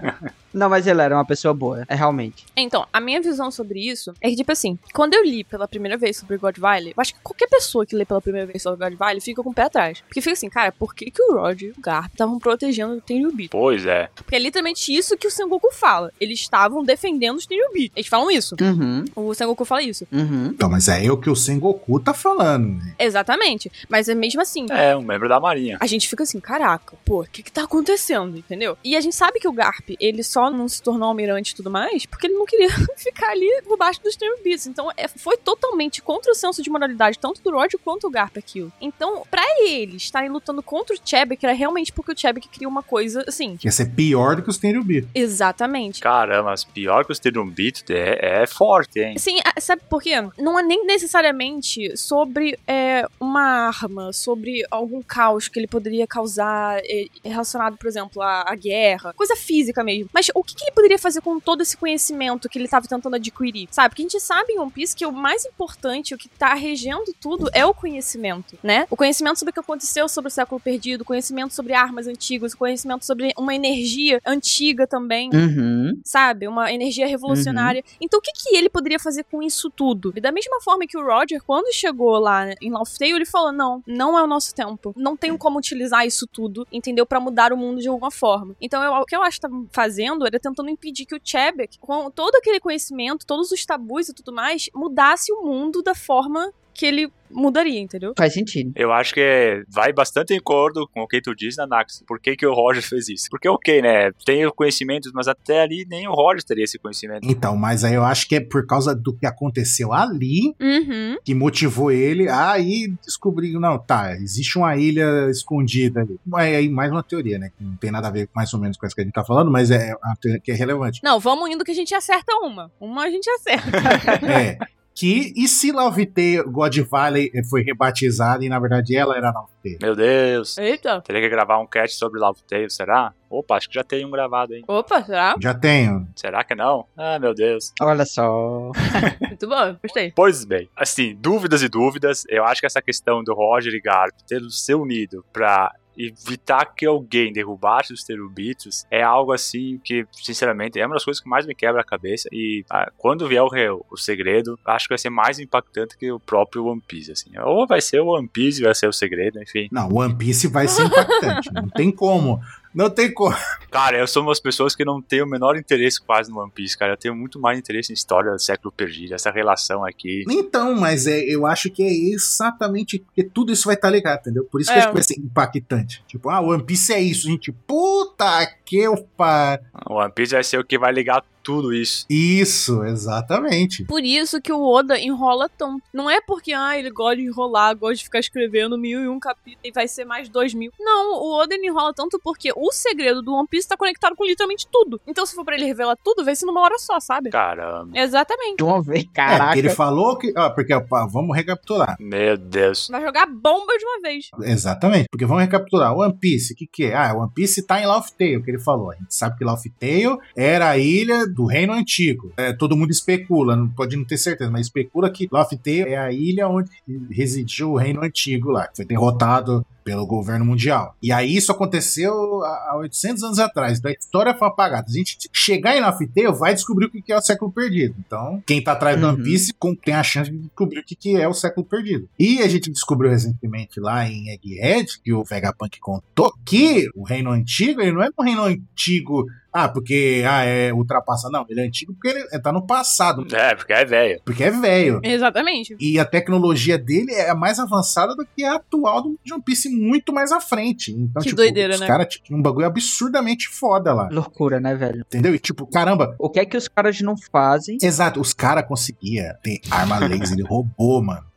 Não, mas ele era uma pessoa boa, é realmente. Então, a minha visão sobre isso é que, tipo assim, quando eu li pela primeira vez sobre God Valley, eu acho que qualquer pessoa que lê pela primeira vez sobre God Valley fica com o pé atrás. Porque fica assim, cara, por que, que o Roger e o Garp estavam protegendo o Tenryubito? Pois é. Porque é literalmente isso que o Sengoku fala. Eles estavam defendendo os Tenryubito. Eles falam isso. Uhum, O Sengoku fala isso. uhum. Então, mas é o que o Sengoku tá falando. né? Exatamente. Mas é mesmo assim. É, um membro da marinha. A gente fica assim, caraca, pô, o que que tá acontecendo, entendeu? E a gente sabe que o Garp, ele só não se tornou almirante e tudo mais porque ele não queria [LAUGHS] ficar ali por baixo dos Tenryubits. Então, é, foi totalmente contra o senso de moralidade, tanto do Roger quanto do Garp aquilo. Então, pra eles estarem lutando contra o Chebek, era realmente porque o Chebek queria uma coisa, assim... Que ia ser pior do que os Tenryubito. Exatamente. Caramba, mas pior que os Terumbito é, é forte, hein? Sim, sabe por quê? Não é nem necessariamente sobre é, uma arma, sobre algum caos que ele poderia causar é, relacionado, por exemplo, à, à guerra, coisa física mesmo. Mas o que, que ele poderia fazer com todo esse conhecimento que ele estava tentando adquirir? Sabe? Porque a gente sabe em One Piece que o mais importante, o que tá regendo tudo é o conhecimento, né? O conhecimento sobre o que aconteceu sobre o século perdido, o conhecimento sobre armas antigas, o conhecimento sobre uma energia antiga também Uhum. sabe? Uma energia revolucionária. Então, o que, que ele poderia fazer com isso tudo? E da mesma forma que o Roger, quando chegou lá em Laugh Tale, ele falou: não, não é o nosso tempo. Não tenho como utilizar isso tudo, entendeu? Pra mudar o mundo de alguma forma. Então, eu- o que eu acho que tá fazendo era tentando impedir que o Chebek, com todo aquele conhecimento, todos os tabus e tudo mais, mudasse o mundo da forma que ele mudaria, entendeu? Faz sentido. Eu acho que vai bastante em acordo com o que tu diz, Nanax. Por que, que o Roger fez isso? Porque, ok, né? Tem o conhecimento, mas até ali nem o Roger teria esse conhecimento. Então, mas aí eu acho que é por causa do que aconteceu ali Uhum. que motivou ele a ir descobrir, não, tá, existe uma ilha escondida ali. Mas aí mais uma teoria, né? Que não tem nada a ver mais ou menos com essa que a gente tá falando, mas é uma teoria que é relevante. Não, vamos indo que a gente acerta uma. Uma a gente acerta. [LAUGHS] É. Que, e se Love Tale, God Valley foi rebatizada e na verdade ela era Love Tale? Meu Deus. Eita. Teria que gravar um cast sobre Love Tale, será? Opa, acho que já tem um gravado, hein? Opa, será? Já tenho. Será que não? Ah, meu Deus. Olha só. [LAUGHS] Muito bom, gostei. Pois bem, assim, dúvidas e dúvidas. Eu acho que essa questão do Roger e Garp ter se unido pra evitar que alguém derrubasse os terubitos é algo assim que, sinceramente, é uma das coisas que mais me quebra a cabeça. E ah, quando vier o, re- o segredo, acho que vai ser mais impactante que o próprio One Piece. Assim. Ou vai ser o One Piece, vai ser o segredo, enfim. Não, One Piece vai ser impactante. [LAUGHS] não tem como. Não tem como. Cara, eu sou umas pessoas que não tenho o menor interesse quase no One Piece, cara. Eu tenho muito mais interesse em história do século perdido, essa relação aqui. Então, mas é, eu acho que é exatamente porque tudo isso vai estar ligado, entendeu? Por isso que É. acho que vai ser impactante. Tipo, ah, One Piece é isso. Gente, puta que eu par. One Piece vai ser o que vai ligar tudo isso. Isso, exatamente. Por isso que o Oda enrola tanto. Não é porque, ah, ele gosta de enrolar, gosta de ficar escrevendo mil e um capítulos e vai ser mais dois mil. Não, o Oda enrola tanto porque o segredo do One Piece tá conectado com literalmente tudo. Então, se for pra ele revelar tudo, vai ser numa hora só, sabe? Caramba. Exatamente. De uma vez, É, caraca. porque ele falou que. Ó, porque, ó, vamos recapitular. Meu Deus. Vai jogar bomba de uma vez. Exatamente, porque vamos recapitular. One Piece, o que, que é? Ah, One Piece tá em Laugh Tale, que ele falou. A gente sabe que Laugh Tale era a ilha do Reino Antigo. É, todo mundo especula, não pode não ter certeza, mas especula que Tale é a ilha onde residiu o Reino Antigo lá, que foi derrotado pelo governo mundial. E aí isso aconteceu há há 800 anos atrás. Então a história foi apagada. A gente chegar em Tale vai descobrir o que que é o século perdido. Então, quem tá atrás do Uhum. One Piece com- tem a chance de descobrir o que que é o século perdido. E a gente descobriu recentemente lá em Egghead, que o Vegapunk contou, que o reino antigo, ele não é um reino antigo, ah, porque ah, é ultrapassado. Não, ele é antigo porque ele tá no passado, É, porque é velho. porque é velho. Exatamente. E a tecnologia dele é mais avançada do que a atual do One Piece, muito mais à frente. Então, Que tipo, doideira, os né? caras tinham um bagulho absurdamente foda lá. Loucura, né, velho? Entendeu? E tipo, caramba, O que é que os caras não fazem? Exato, os caras conseguiam ter arma laser, [LAUGHS] ele roubou, mano.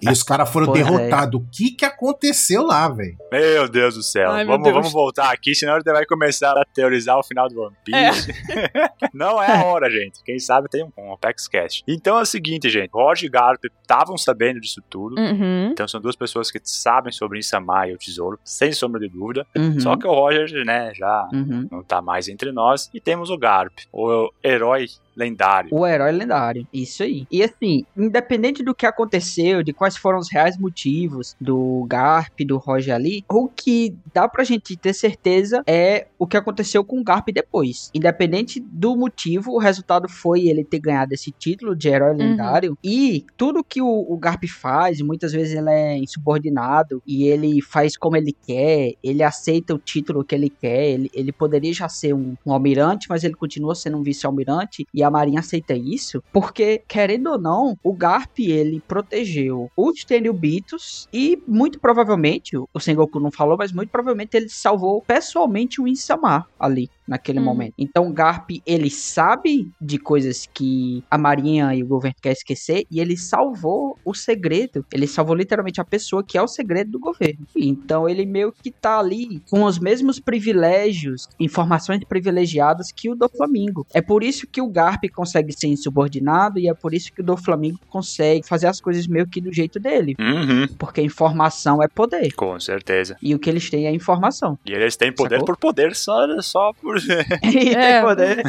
E os caras foram Pois é. derrotados. O que que aconteceu lá, velho? Meu Deus do céu. Ai, vamos, Deus. vamos voltar aqui, senão ele vai começar a teorizar o final do One Piece. [LAUGHS] Não é a hora, gente. Quem sabe tem um, um Apex Cast. Então é o seguinte, gente. Roger e Garp estavam sabendo disso tudo. Uhum. Então são duas pessoas que sabem sobre Insama e o tesouro, sem sombra de dúvida. Uhum, Só que o Roger, né, já uhum. não tá mais entre nós. E temos o Garp, o herói lendário. O herói lendário. Isso aí. E assim, independente do que aconteceu, de quais foram os reais motivos do Garp, do Roger ali, o que dá pra gente ter certeza é o que aconteceu com o Garp depois. Independente do motivo, o resultado foi ele ter ganhado esse título de herói lendário. E tudo que o, o Garp faz, muitas vezes ele é insubordinado e ele faz como ele quer, ele aceita o título que ele quer. Ele, ele poderia já ser um, um almirante, mas ele continua sendo um vice-almirante. E a Marinha aceita isso, porque, querendo ou não, o Garp, ele protegeu os Tenryubitos e, muito provavelmente, o Sengoku não falou, mas muito provavelmente ele salvou pessoalmente o Insama ali, naquele Hum. momento. Então, o Garp, ele sabe de coisas que a Marinha e o governo quer esquecer, e ele salvou o segredo. Ele salvou literalmente a pessoa que é o segredo do governo. Então, ele meio que tá ali com os mesmos privilégios, informações privilegiadas que o do Flamengo. É por isso que o Garp consegue ser insubordinado e é por isso que o do Flamengo consegue fazer as coisas meio que do jeito dele. Uhum, Porque informação é poder. com certeza. E o que eles têm é informação. E eles têm poder Sacou? por poder, só, só por. E [LAUGHS] É. tem poder.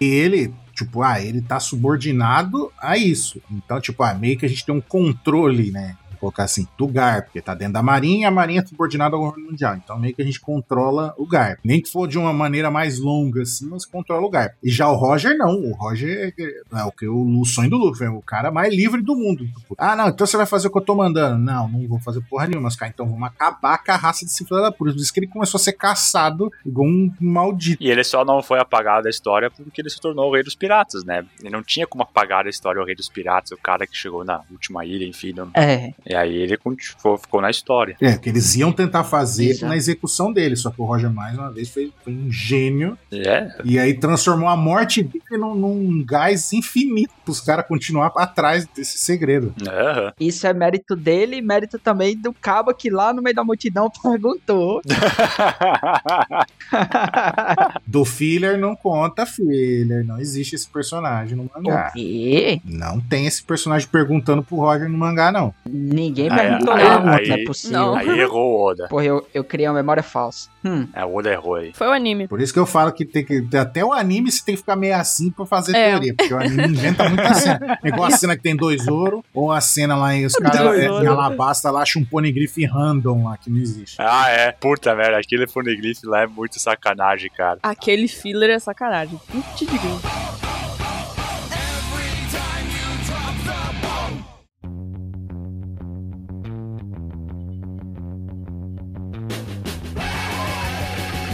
E ele, tipo, ah, ele tá subordinado a isso. Então, tipo, ah, meio que a gente tem um controle, né? Colocar assim, do GAR, porque tá dentro da Marinha, a Marinha é subordinada ao governo mundial. Então, meio que a gente controla o GAR. Nem que for de uma maneira mais longa, assim, mas controla o GAR. E já o Roger, não. O Roger é, é o que o, o sonho do Luffy, é o cara mais livre do mundo. Tipo, ah, não, então você vai fazer o que eu tô mandando. Não, não vou fazer porra nenhuma, mas, cara, então vamos acabar com a raça desse filho da. Por isso que ele começou a ser caçado igual um maldito. E ele só não foi apagado da história porque ele se tornou o rei dos piratas, né? E não tinha como apagar a história o rei dos piratas, o cara que chegou na última ilha, enfim. não- É, E aí ele ficou, na história. É, que eles iam tentar fazer Exato. na execução dele, só que o Roger, mais uma vez, foi, foi um gênio É, e aí transformou a morte dele num, num gás infinito pros caras continuar atrás desse segredo. aham. isso é mérito dele e mérito também do cabo que lá no meio da multidão [LAUGHS] perguntou. [LAUGHS] Do filler não conta filler, não existe esse personagem no mangá. o quê? Não tem esse personagem perguntando pro Roger no mangá, não. Ninguém perguntou aí- não, aí- não é possível. Não. aí errou o Oda. Porra, eu, eu criei uma memória falsa. Hum, É, o Oda errou aí. Foi o anime. Por isso que eu falo que tem que. Até o anime você tem que ficar meio assim pra fazer É. teoria. Porque o anime inventa muita cena. [LAUGHS] É igual a cena que tem dois ouro, ou a cena lá em os caras é, em Alabasta lá acham um poneglyph random lá que não existe. Ah, é. Puta merda, aquele Poneglyph lá é muito sacanagem, cara. Aquele filler é sacanagem. Putz, de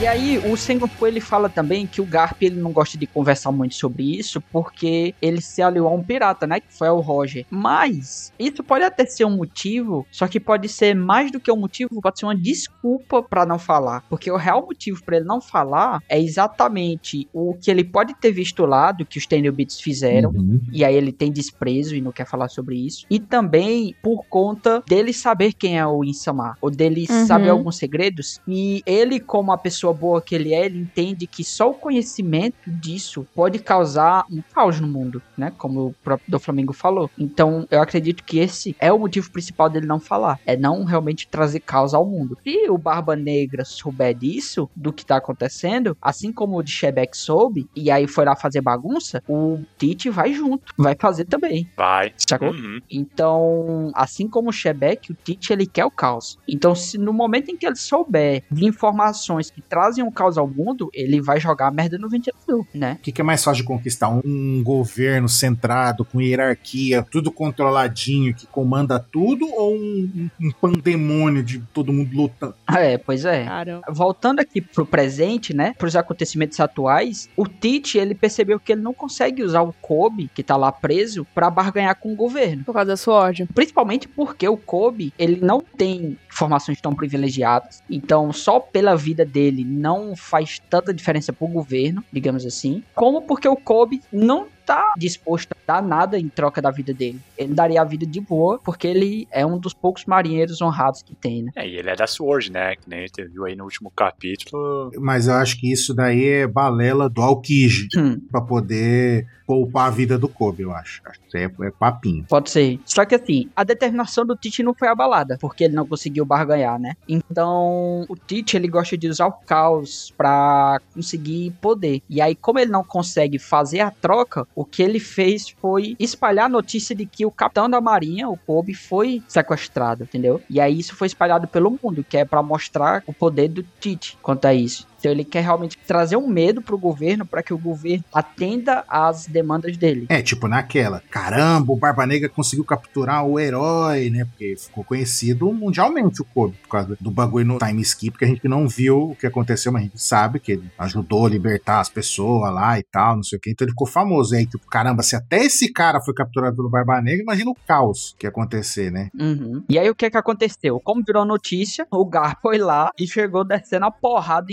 E aí, o Sengoku ele fala também que o Garp ele não gosta de conversar muito sobre isso porque ele se aliou a um pirata, né? Que foi o Roger. Mas isso pode até ser um motivo, só que pode ser mais do que um motivo, pode ser uma desculpa pra não falar. Porque o real motivo pra ele não falar é exatamente o que ele pode ter visto lá do que os Tenryubits fizeram. Uhum. E aí ele tem desprezo e não quer falar sobre isso. E também por conta dele saber quem é o Insama. Ou dele Uhum. saber alguns segredos. E ele, como a pessoa boa que ele é, ele entende que só o conhecimento disso pode causar um caos no mundo, né? Como o próprio do Flamengo falou. Então eu acredito que esse é o motivo principal dele não falar. É não realmente trazer caos ao mundo. Se o Barba Negra souber disso, do que tá acontecendo, assim como o de Shebeck soube, e aí foi lá fazer bagunça, o Tite vai junto. Vai fazer também. Vai. Sacou? Uhum. Então, assim como o Shebeck, o Tite ele quer o caos. Então, se no momento em que ele souber de informações que trazem um caos ao mundo, ele vai jogar a merda no ventilador, né? O que, que é mais fácil de conquistar? Um, governo centrado, com hierarquia, tudo controladinho, que comanda tudo, ou um, um pandemônio de todo mundo lutando? É, pois é. Caramba. Voltando aqui pro presente, né? Pros acontecimentos atuais, o Tite, ele percebeu que ele não consegue usar o Kobe, que tá lá preso, pra barganhar com o governo. Por causa da sua ordem. Principalmente porque o Kobe, ele não tem informações tão privilegiadas. Então, só pela vida dele não faz tanta diferença pro governo, digamos assim. Como porque o Kobe não tá disposto a dar nada em troca da vida dele. Ele daria a vida de boa, porque ele é um dos poucos marinheiros honrados que tem, né? É, e ele é da Sword, né? Que nem a gente viu aí no último capítulo. Mas eu acho que isso daí é balela do Aokiji. Hum. Pra poder poupar a vida do Kobe, eu acho. Acho que isso aí é, é papinho. Pode ser. Só que assim, a determinação do Tite não foi abalada, porque ele não conseguiu barganhar, né? Então, o Tite, ele gosta de usar o caos pra conseguir poder. E aí, como ele não consegue fazer a troca, o que ele fez foi espalhar a notícia de que o capitão da marinha, o Kobe, foi sequestrado, entendeu? E aí isso foi espalhado pelo mundo, que é pra mostrar o poder do Tite quanto a isso. Então ele quer realmente trazer um medo pro governo para que o governo atenda às demandas dele. É, tipo naquela. Caramba, o Barba Negra conseguiu capturar o herói, né? Porque ficou conhecido mundialmente o Kobe, por causa do bagulho no time skip, que a gente não viu o que aconteceu, mas a gente sabe que ele ajudou a libertar as pessoas lá e tal, não sei o que. Então ele ficou famoso. E aí, tipo, caramba, se até esse cara foi capturado pelo Barba Negra, imagina o caos que ia acontecer, né? Uhum. E aí o que que aconteceu? Como virou notícia, o Gar foi lá e chegou descendo a porrada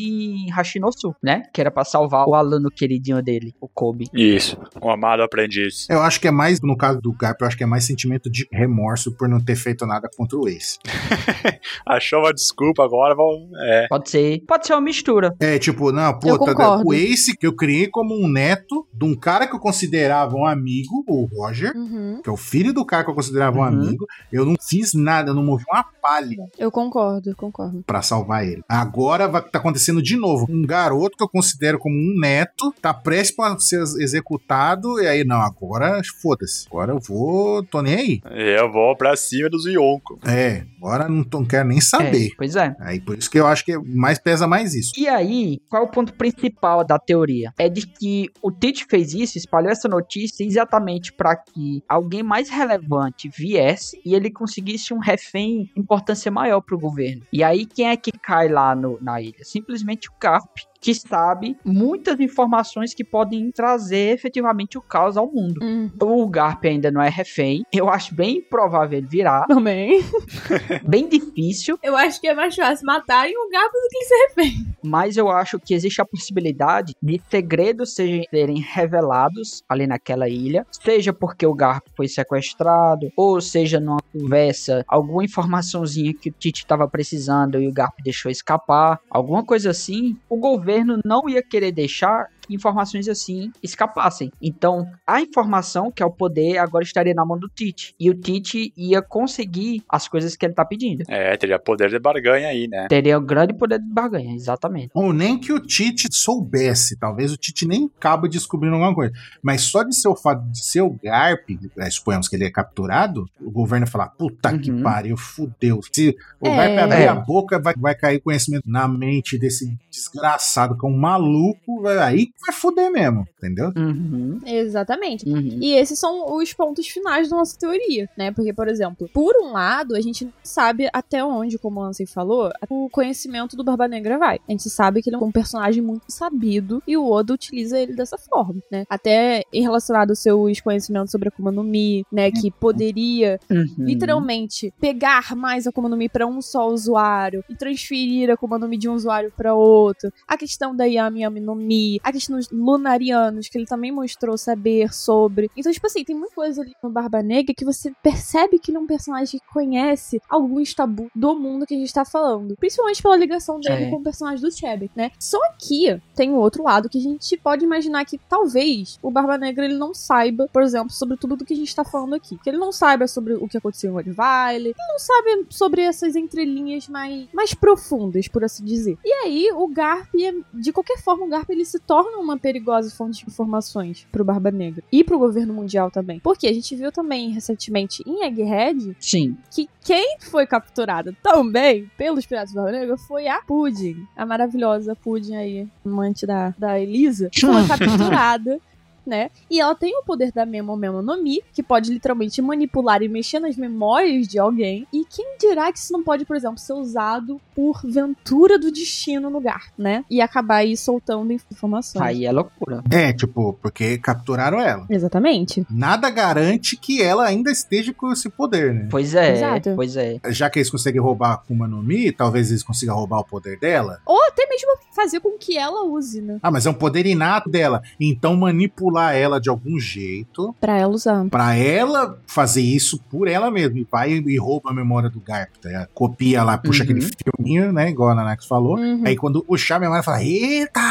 em Hashinosu, né? Que era pra salvar o aluno queridinho dele, o Kobe. Isso, um amado aprendiz. Eu acho que é mais, no caso do Garp, eu acho que é mais sentimento de remorso por não ter feito nada contra o Ace. [LAUGHS] Achou uma desculpa agora, vão. É. Pode ser, pode ser uma mistura. É, tipo, não, pô, tá- o Ace que eu criei como um neto de um cara que eu considerava um amigo, o Roger, Uhum, que é o filho do cara que eu considerava um Uhum. amigo. Eu não fiz nada, eu não movi uma palha eu concordo, eu concordo. pra salvar ele. Agora vai tá acontecendo de novo. Um garoto que eu considero como um neto tá prestes pra ser executado e aí não, agora foda-se. Agora eu vou, tô nem aí. Eu vou pra cima dos Yonko. É, agora não, tô, não quero nem É, saber. pois é. Aí por isso que eu acho que mais pesa mais isso. E aí, qual é o ponto principal da teoria? É de que o Tite fez isso, espalhou essa notícia exatamente para que alguém mais relevante viesse e ele conseguisse um refém de importância maior pro governo. E aí, quem é que cai lá no- na ilha? Simplesmente o Carp. Que sabe muitas informações que podem trazer efetivamente o caos ao mundo. Hum, O Garp ainda não é refém. Eu acho bem improvável ele virar. também. [LAUGHS] Bem difícil. Eu acho que é mais fácil matarem o Garp do que ser refém. mas eu acho que existe a possibilidade de segredos serem revelados ali naquela ilha, seja porque o Garp foi sequestrado, ou seja numa conversa, alguma informaçãozinha que o Tite estava precisando e o Garp deixou escapar, alguma coisa assim, o governo não ia querer deixar informações assim escapassem. Então, a informação, que é o poder, agora estaria na mão do Tite. E o Tite ia conseguir as coisas que ele tá pedindo. É, teria poder de barganha aí, né? Teria o grande poder de barganha, exatamente. Ou nem que o Tite soubesse, talvez o Tite nem acabe descobrindo alguma coisa. Mas só de ser o fato de ser o Garp, eh, suponhamos que ele é capturado, o governo falar: puta que Uhum. pariu, fudeu. Se o É. Garp abrir É. a boca, vai, vai cair conhecimento na mente desse desgraçado, que é um maluco, vai- aí vai fuder mesmo, entendeu? Uhum, Exatamente. uhum. E esses são os pontos finais da nossa teoria, né? Porque, por exemplo, por um lado, a gente não sabe até onde, como o Ansem falou, o conhecimento do Barba Negra vai. A gente sabe que ele é um personagem muito sabido e o Oda utiliza ele dessa forma, né? Até em relacionado aos seus conhecimentos sobre a Akuma no Mi, né? Que poderia Uhum. literalmente pegar mais a Akuma no Mi pra um só usuário e transferir a Akuma no Mi de um usuário pra outro. A questão da Yami Yami no Mi, a questão dos lunarianos, que ele também mostrou saber sobre. Então, tipo assim, tem muita coisa ali no Barba Negra que você percebe que ele é um personagem que conhece alguns tabus do mundo que a gente tá falando. Principalmente pela ligação dele É. com o personagem do Chebek, né? Só que tem o outro lado que a gente pode imaginar que talvez o Barba Negra ele não saiba, por exemplo, sobre tudo do que a gente tá falando aqui. Que ele não saiba sobre o que aconteceu em Orivale, ele não sabe sobre essas entrelinhas mais, mais profundas, por assim dizer. E aí, o Garp, de qualquer forma, o Garp ele se torna uma perigosa fonte de informações pro Barba Negra e pro governo mundial também. Porque a gente viu também recentemente em Egghead Sim. que quem foi capturada também pelos Piratas do Barba Negra foi a Pudding. A maravilhosa Pudding aí, amante da, da Elisa, [LAUGHS] foi capturada. Né? E ela tem o poder da Memo Memo no Mi, que pode literalmente manipular e mexer nas memórias de alguém. E quem dirá que isso não pode, por exemplo, ser usado por ventura do destino no lugar, né? E acabar aí soltando informações. Aí é loucura. É, tipo, porque capturaram ela. Exatamente. Nada garante que ela ainda esteja com esse poder, né? Pois é, Exato. pois é. Já que eles conseguem roubar a Akuma no Mi, talvez eles consigam roubar o poder dela. Ou até mesmo fazer com que ela use, né? Ah, mas é um poder inato dela. Então manipular manipular ela de algum jeito Pra ela usar. pra ela fazer isso por ela mesma. E vai e rouba a memória do Garp, tá? Copia lá, puxa Uhum. aquele filminho, né? Igual a Nanax falou. Uhum. Aí quando puxar a memória, fala: Eita!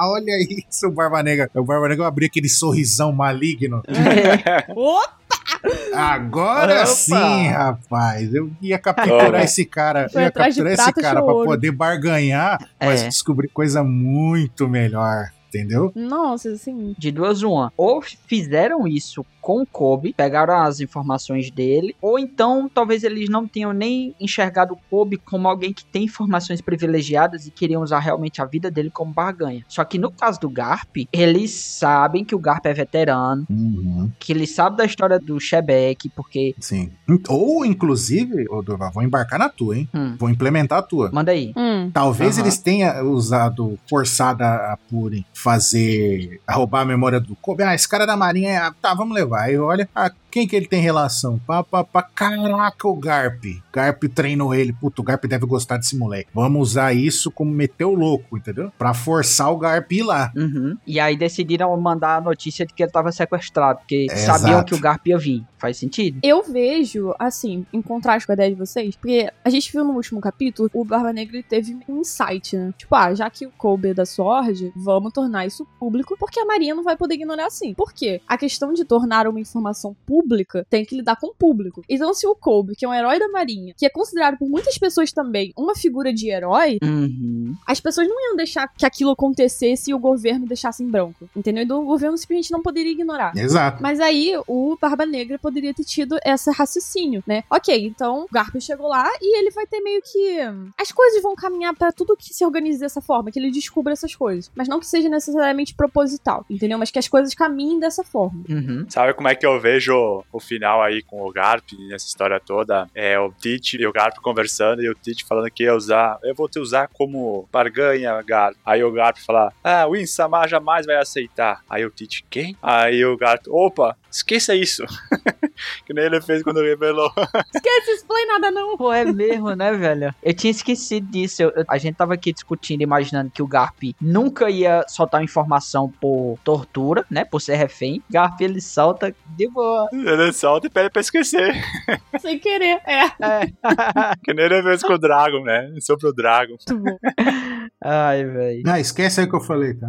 Olha isso, o Barba Negra. O Barba Negra abriu aquele sorrisão maligno. [LAUGHS] Opa! Agora Opa! sim, rapaz. Eu ia capturar Olha. esse cara. Foi ia capturar esse cara pra ouro. poder barganhar, mas É. descobrir coisa muito melhor. Entendeu? Nossa, assim. De duas uma. Ou fizeram isso com o Kobe, pegaram as informações dele, ou então talvez eles não tenham nem enxergado o Kobe como alguém que tem informações privilegiadas e queriam usar realmente a vida dele como barganha. Só que no caso do Garp, eles sabem que o Garp é veterano, Uhum. que ele sabe da história do Shebeck, porque. Sim. Ou, inclusive, ô Durval, vou embarcar na tua, hein? Hum, Vou implementar a tua. manda aí. Hum. Talvez Aham. eles tenham usado, forçado a Purim fazer, a roubar a memória do Kobe. Ah, esse cara da marinha, ah, tá, vamos levar. Aí olha, ah, quem que ele tem relação? Pá, pá, pá, caraca, o Garp. Garp treinou ele. Puto, o Garp deve gostar desse moleque. Vamos usar isso como meter o louco, entendeu? Pra forçar o Garp ir lá. Uhum. E aí decidiram mandar a notícia de que ele tava sequestrado, porque É, sabiam exato. que o Garp ia vir. Faz sentido? Eu vejo, assim, em contraste com a ideia de vocês, porque a gente viu no último capítulo, o Barba Negra teve um insight, né? Tipo, ah, já que o Kobe é da Sword, vamos tornar isso público, porque a Marinha não vai poder ignorar assim. Por quê? A questão de tornar uma informação pública tem que lidar com o público. Então, se o Kobe, que é um herói da Marinha, que é considerado por muitas pessoas também uma figura de herói, Uhum. as pessoas não iam deixar que aquilo acontecesse e o governo deixasse em branco. Entendeu? Então o governo simplesmente não poderia ignorar. Exato. Mas aí o Barba Negra poderia ter tido esse raciocínio, né? Ok, então o Garp chegou lá e ele vai ter meio que. As coisas vão caminhar pra tudo que se organize dessa forma, que ele descubra essas coisas. Mas não que seja necessariamente proposital, entendeu? Mas que as coisas caminhem dessa forma. Uhum. Sabe como é que eu vejo o final aí com o Garp nessa história toda? É o Tite e o Garp conversando e o Tite falando que ia usar, eu vou te usar como barganha, Garp. Aí o Garp fala, ah, o Insama jamais vai aceitar. Aí o Tite, quem? Aí o Garp, opa, esqueça isso. [LAUGHS] que nem ele fez quando revelou. Esquece, explain nada não. Pô, é mesmo, né, velho? Eu tinha esquecido disso. Eu- eu- a gente tava aqui discutindo, imaginando que o Garp nunca ia soltar informação por tortura, né? Por ser refém. Garp, ele solta de boa. ele solta e pede pra esquecer. Sem querer. É. É. [LAUGHS] que nem ele fez com o Dragon, né? Sobre o Dragon. Muito bom. [LAUGHS] Ai, velho. Ah, esquece aí o que eu falei, tá?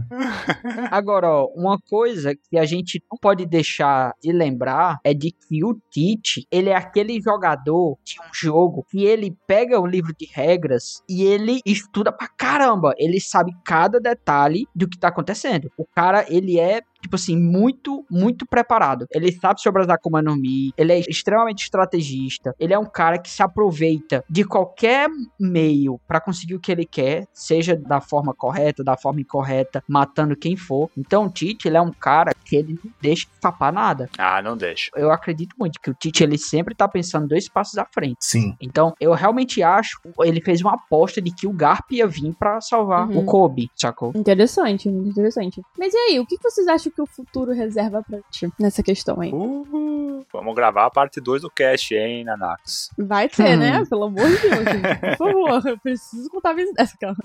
Agora, ó, uma coisa que a gente não pode deixar de lembrar é de que o Tite, ele é aquele jogador de um jogo que ele pega o livro de regras e ele estuda pra caramba. Ele sabe cada detalhe do que tá acontecendo. O cara, ele é tipo assim, muito, muito preparado. Ele sabe sobre as Akuma no Mi, ele é extremamente estrategista, ele é um cara que se aproveita de qualquer meio pra conseguir o que ele quer, seja da forma correta, da forma incorreta, matando quem for. Então o Tite, ele é um cara que ele não deixa escapar nada. Ah, não deixa. Eu acredito muito que o Tite, ele sempre tá pensando dois passos à frente. Sim. Então, eu realmente acho, ele fez uma aposta de que o Garp ia vir pra salvar Uhum. o Kobe, sacou? Interessante, muito interessante. Mas e aí, o que que vocês acham que o futuro reserva pra ti nessa questão aí? Uhul. Vamos gravar a parte 2 do cast, hein, Nanax? Vai ter, Hum. né? Pelo amor de Deus, gente. Por [LAUGHS] favor, eu preciso contar a vez dessa, cara.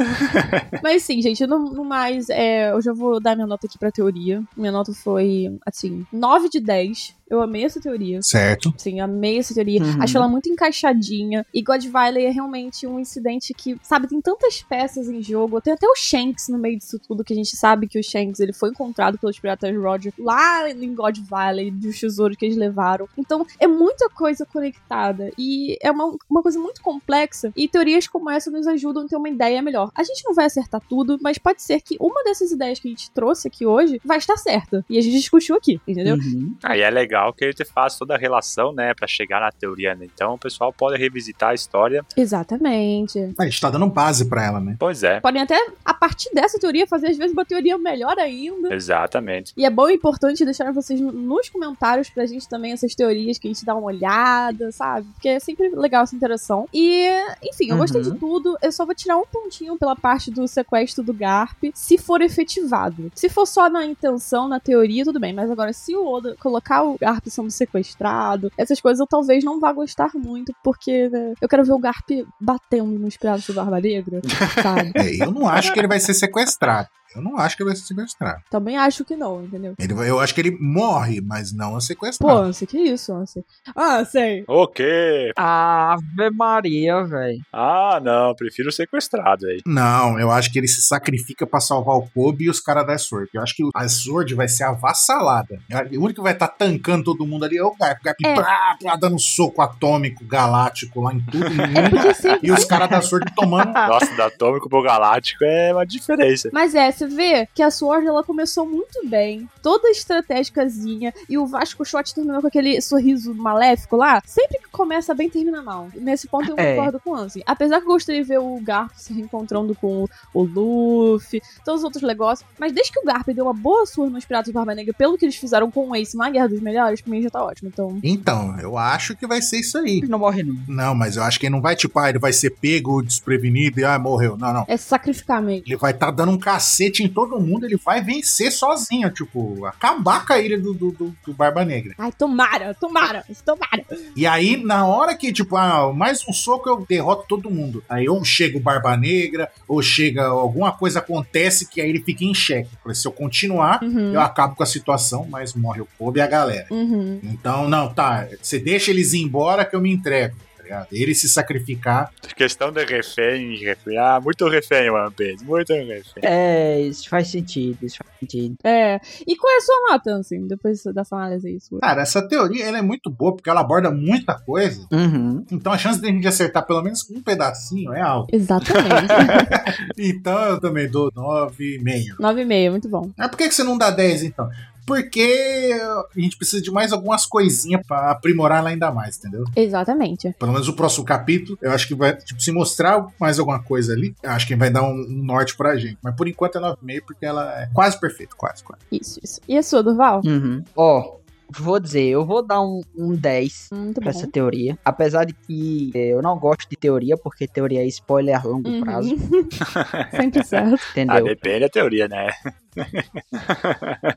Mas sim, gente, no, no mais, é, eu já vou dar minha nota aqui pra teoria. Minha nota foi, assim, 9 de 10. Eu amei essa teoria. Certo. Sim, amei essa teoria. Uhum. Acho ela muito encaixadinha. E God Valley é realmente um incidente que, sabe, tem tantas peças em jogo. Tem até o Shanks no meio disso tudo, que a gente sabe que o Shanks ele foi encontrado pelos piratas Roger lá em God Valley, dos tesouros que eles levaram. Então, é muita coisa conectada. E é uma, uma coisa muito complexa. E teorias como essa nos ajudam a ter uma ideia melhor. A gente não vai acertar tudo, mas pode ser que uma dessas ideias que a gente trouxe aqui hoje vai estar certa. E a gente discutiu aqui, entendeu? Uhum. Aí é legal que ele te faz toda a relação, né, pra chegar na teoria, né? Então o pessoal pode revisitar a história. Exatamente. A gente tá dando base pra ela, né? Pois é, Podem até, a partir dessa teoria, fazer às vezes uma teoria melhor ainda. exatamente. E é bom e importante deixar vocês no- nos comentários pra gente também essas teorias que a gente dá uma olhada, sabe? Porque é sempre legal essa interação. E, enfim, eu gostei de Uhum. tudo. Eu só vou tirar um pontinho pela parte do sequestro do Garp, se for efetivado. Se for só na intenção, na teoria, tudo bem. Mas agora, se o Oda colocar o Garp sendo sequestrado, essas coisas eu talvez não vá gostar muito, porque né, eu quero ver o Garp batendo nos braços do Barba Negra, [LAUGHS] sabe? É, eu não acho que ele vai ser sequestrado. Eu não acho que ele vai ser sequestrado. Também acho que não, entendeu? Ele, vai- eu acho que ele morre, mas não é Pô, sequestrado. Ansem, que isso, Ansem? Ah, sei. O quê? Ave Maria, velho. Ah, não, prefiro sequestrado aí. Não, eu acho que ele se sacrifica pra salvar o Kobe e os caras da Sword. Eu acho que a Sword vai ser avassalada. O único que vai estar tancando todo mundo ali é o Garp. O Garp É. plá, plá, dando soco atômico, galáctico lá em tudo. [LAUGHS] em mundo. Porque sempre. e os [LAUGHS] caras da Sword tomando. Nossa, da Atômico pro Galáctico é uma diferença. Mas é, você vê que a Sword ela começou muito bem, toda estratégicazinha, e o Vasco Shot terminou com aquele sorriso maléfico lá. Sempre que começa bem, termina mal. Nesse ponto eu É. concordo com o Ansem. Apesar que eu gostaria de ver o Garp se reencontrando com o Luffy, todos os outros negócios. Mas desde que o Garp deu uma boa surra nos Piratas de Barba Negra, pelo que eles fizeram com o Ace na Guerra dos Melhores, pra mim já tá ótimo. Então. Então, eu acho que vai ser isso aí. Ele não morre, não. Não, mas eu acho que ele não vai, tipo, ah, ele vai ser pego, desprevenido e ah, morreu. Não, não. É sacrificar mesmo. Ele vai estar dando um cacete em todo mundo, ele vai vencer sozinho, tipo, acabar com a ilha do, do, do- do Barba Negra. Ai, tomara, tomara, tomara. E aí, na hora que, tipo, ah, mais um soco eu derroto todo mundo. Aí ou chega o Barba Negra, ou chega alguma coisa acontece que aí ele fica em xeque. Se eu continuar, Uhum. eu acabo com a situação, mas morre o Kobe e a galera. Uhum. Então, não, tá, você deixa eles ir embora que eu me entrego. Ligado? Ele se sacrificar. Questão de refém, refém. Ah, muito refém, One Piece. Muito refém. É, isso faz sentido, isso faz sentido. É. E qual é a sua nota, assim, depois dessa análise aí sua? Cara, essa teoria ela é muito boa porque ela aborda muita coisa. Uhum. Então a chance de a gente acertar pelo menos um pedacinho é alta. Exatamente. [LAUGHS] Então eu também dou 9,5. 9,5, muito bom. Mas por que, que você não dá 10 então? Porque a gente precisa de mais algumas coisinhas pra aprimorar ela ainda mais, entendeu? Exatamente. Pelo menos o próximo capítulo, eu acho que vai, tipo, se mostrar mais alguma coisa ali, eu acho que vai dar um, um norte pra gente. Mas por enquanto é 9,5 porque ela é quase perfeita, quase, quase. Isso, isso. E a sua, Durval? Uhum. Ó, vou dizer, eu vou dar um, um 10 Muito pra bom. essa teoria. Apesar de que eh, eu não gosto de teoria, porque teoria é spoiler a longo Uhum. prazo, [LAUGHS] [LAUGHS] Sempre certo. Ah, entendeu? depende da teoria, né?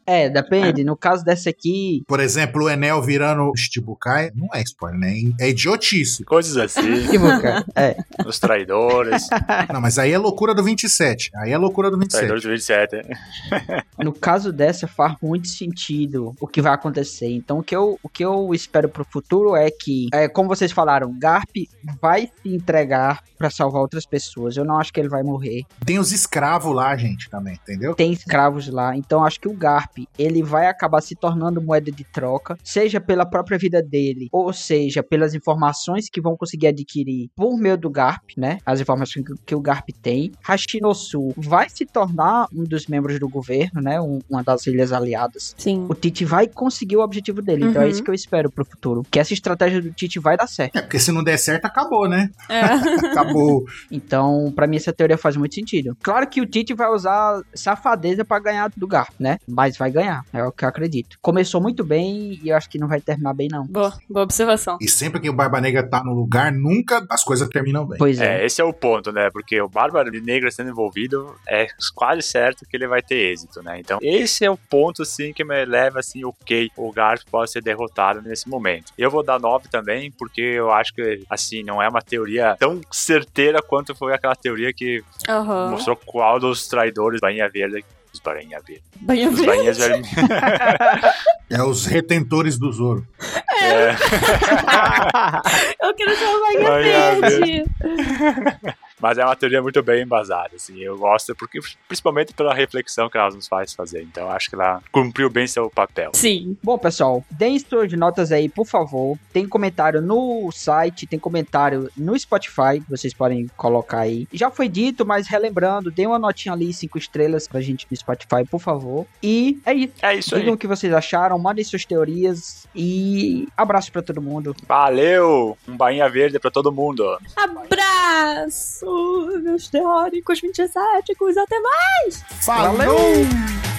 É, depende. No caso dessa aqui, Por exemplo, o Enel virando Shichibukai não é spoiler, né? É idiotice. Coisas assim. É, os traidores, Não, mas aí é loucura do 27. Aí é loucura do 27. traidores do 27. no caso dessa faz muito sentido o que vai acontecer. Então o que eu, o que eu espero pro futuro é que, é, como vocês falaram, Garp vai se entregar pra salvar outras pessoas. Eu não acho que ele vai morrer. Tem os escravos lá, gente, também, entendeu? Tem escravos lá, então acho que o Garp ele vai acabar se tornando moeda de troca, seja pela própria vida dele, ou seja pelas informações que vão conseguir adquirir por meio do Garp, né? As informações que, que o Garp tem. Hashinosu vai se tornar um dos membros do governo, né? Um- uma das ilhas aliadas. Sim. O Tite vai conseguir o objetivo dele, então é Uhum. isso que eu espero pro futuro. Que essa estratégia do Tite vai dar certo. É, porque se não der certo, acabou, né? É. [LAUGHS] Acabou. Então, pra mim, essa teoria faz muito sentido. Claro que o Tite vai usar safadeza pra ganhar do Garp, né? Mas vai ganhar, é o que eu acredito. Começou muito bem e eu acho que não vai terminar bem, não. Boa, boa observação. E sempre que o Barba Negra tá no lugar, nunca as coisas terminam bem. Pois é. É, esse é o ponto, né? Porque o Bárbaro Negra sendo envolvido é quase certo que ele vai ter êxito, né? Então, esse é o ponto, assim, que me leva, assim, ok, o Garp pode ser derrotado nesse momento. Eu vou dar 9 também, porque eu acho que, assim, não é uma teoria tão certeira quanto foi aquela teoria que Aham. mostrou qual dos traidores Bainha Verde. Os Bainha Verde. Banha Os verde. É os retentores do Zoro. É. [LAUGHS] Eu quero ser uma banha Banha verde. Mas é uma teoria muito bem embasada, assim. Eu gosto, porque, principalmente pela reflexão que ela nos faz fazer. Então, acho que ela cumpriu bem seu papel. Sim. Bom, pessoal, deem suas notas aí, por favor. Tem comentário no site, tem comentário no Spotify, vocês podem colocar aí. Já foi dito, mas relembrando, dê uma notinha ali, cinco estrelas pra gente no Spotify, por favor. E é isso. É isso aí. Digam o que vocês acharam, mandem suas teorias e abraço pra todo mundo. Valeu! Um bainha verde pra todo mundo. Abraço, meus teóricos 27, até mais. Falou!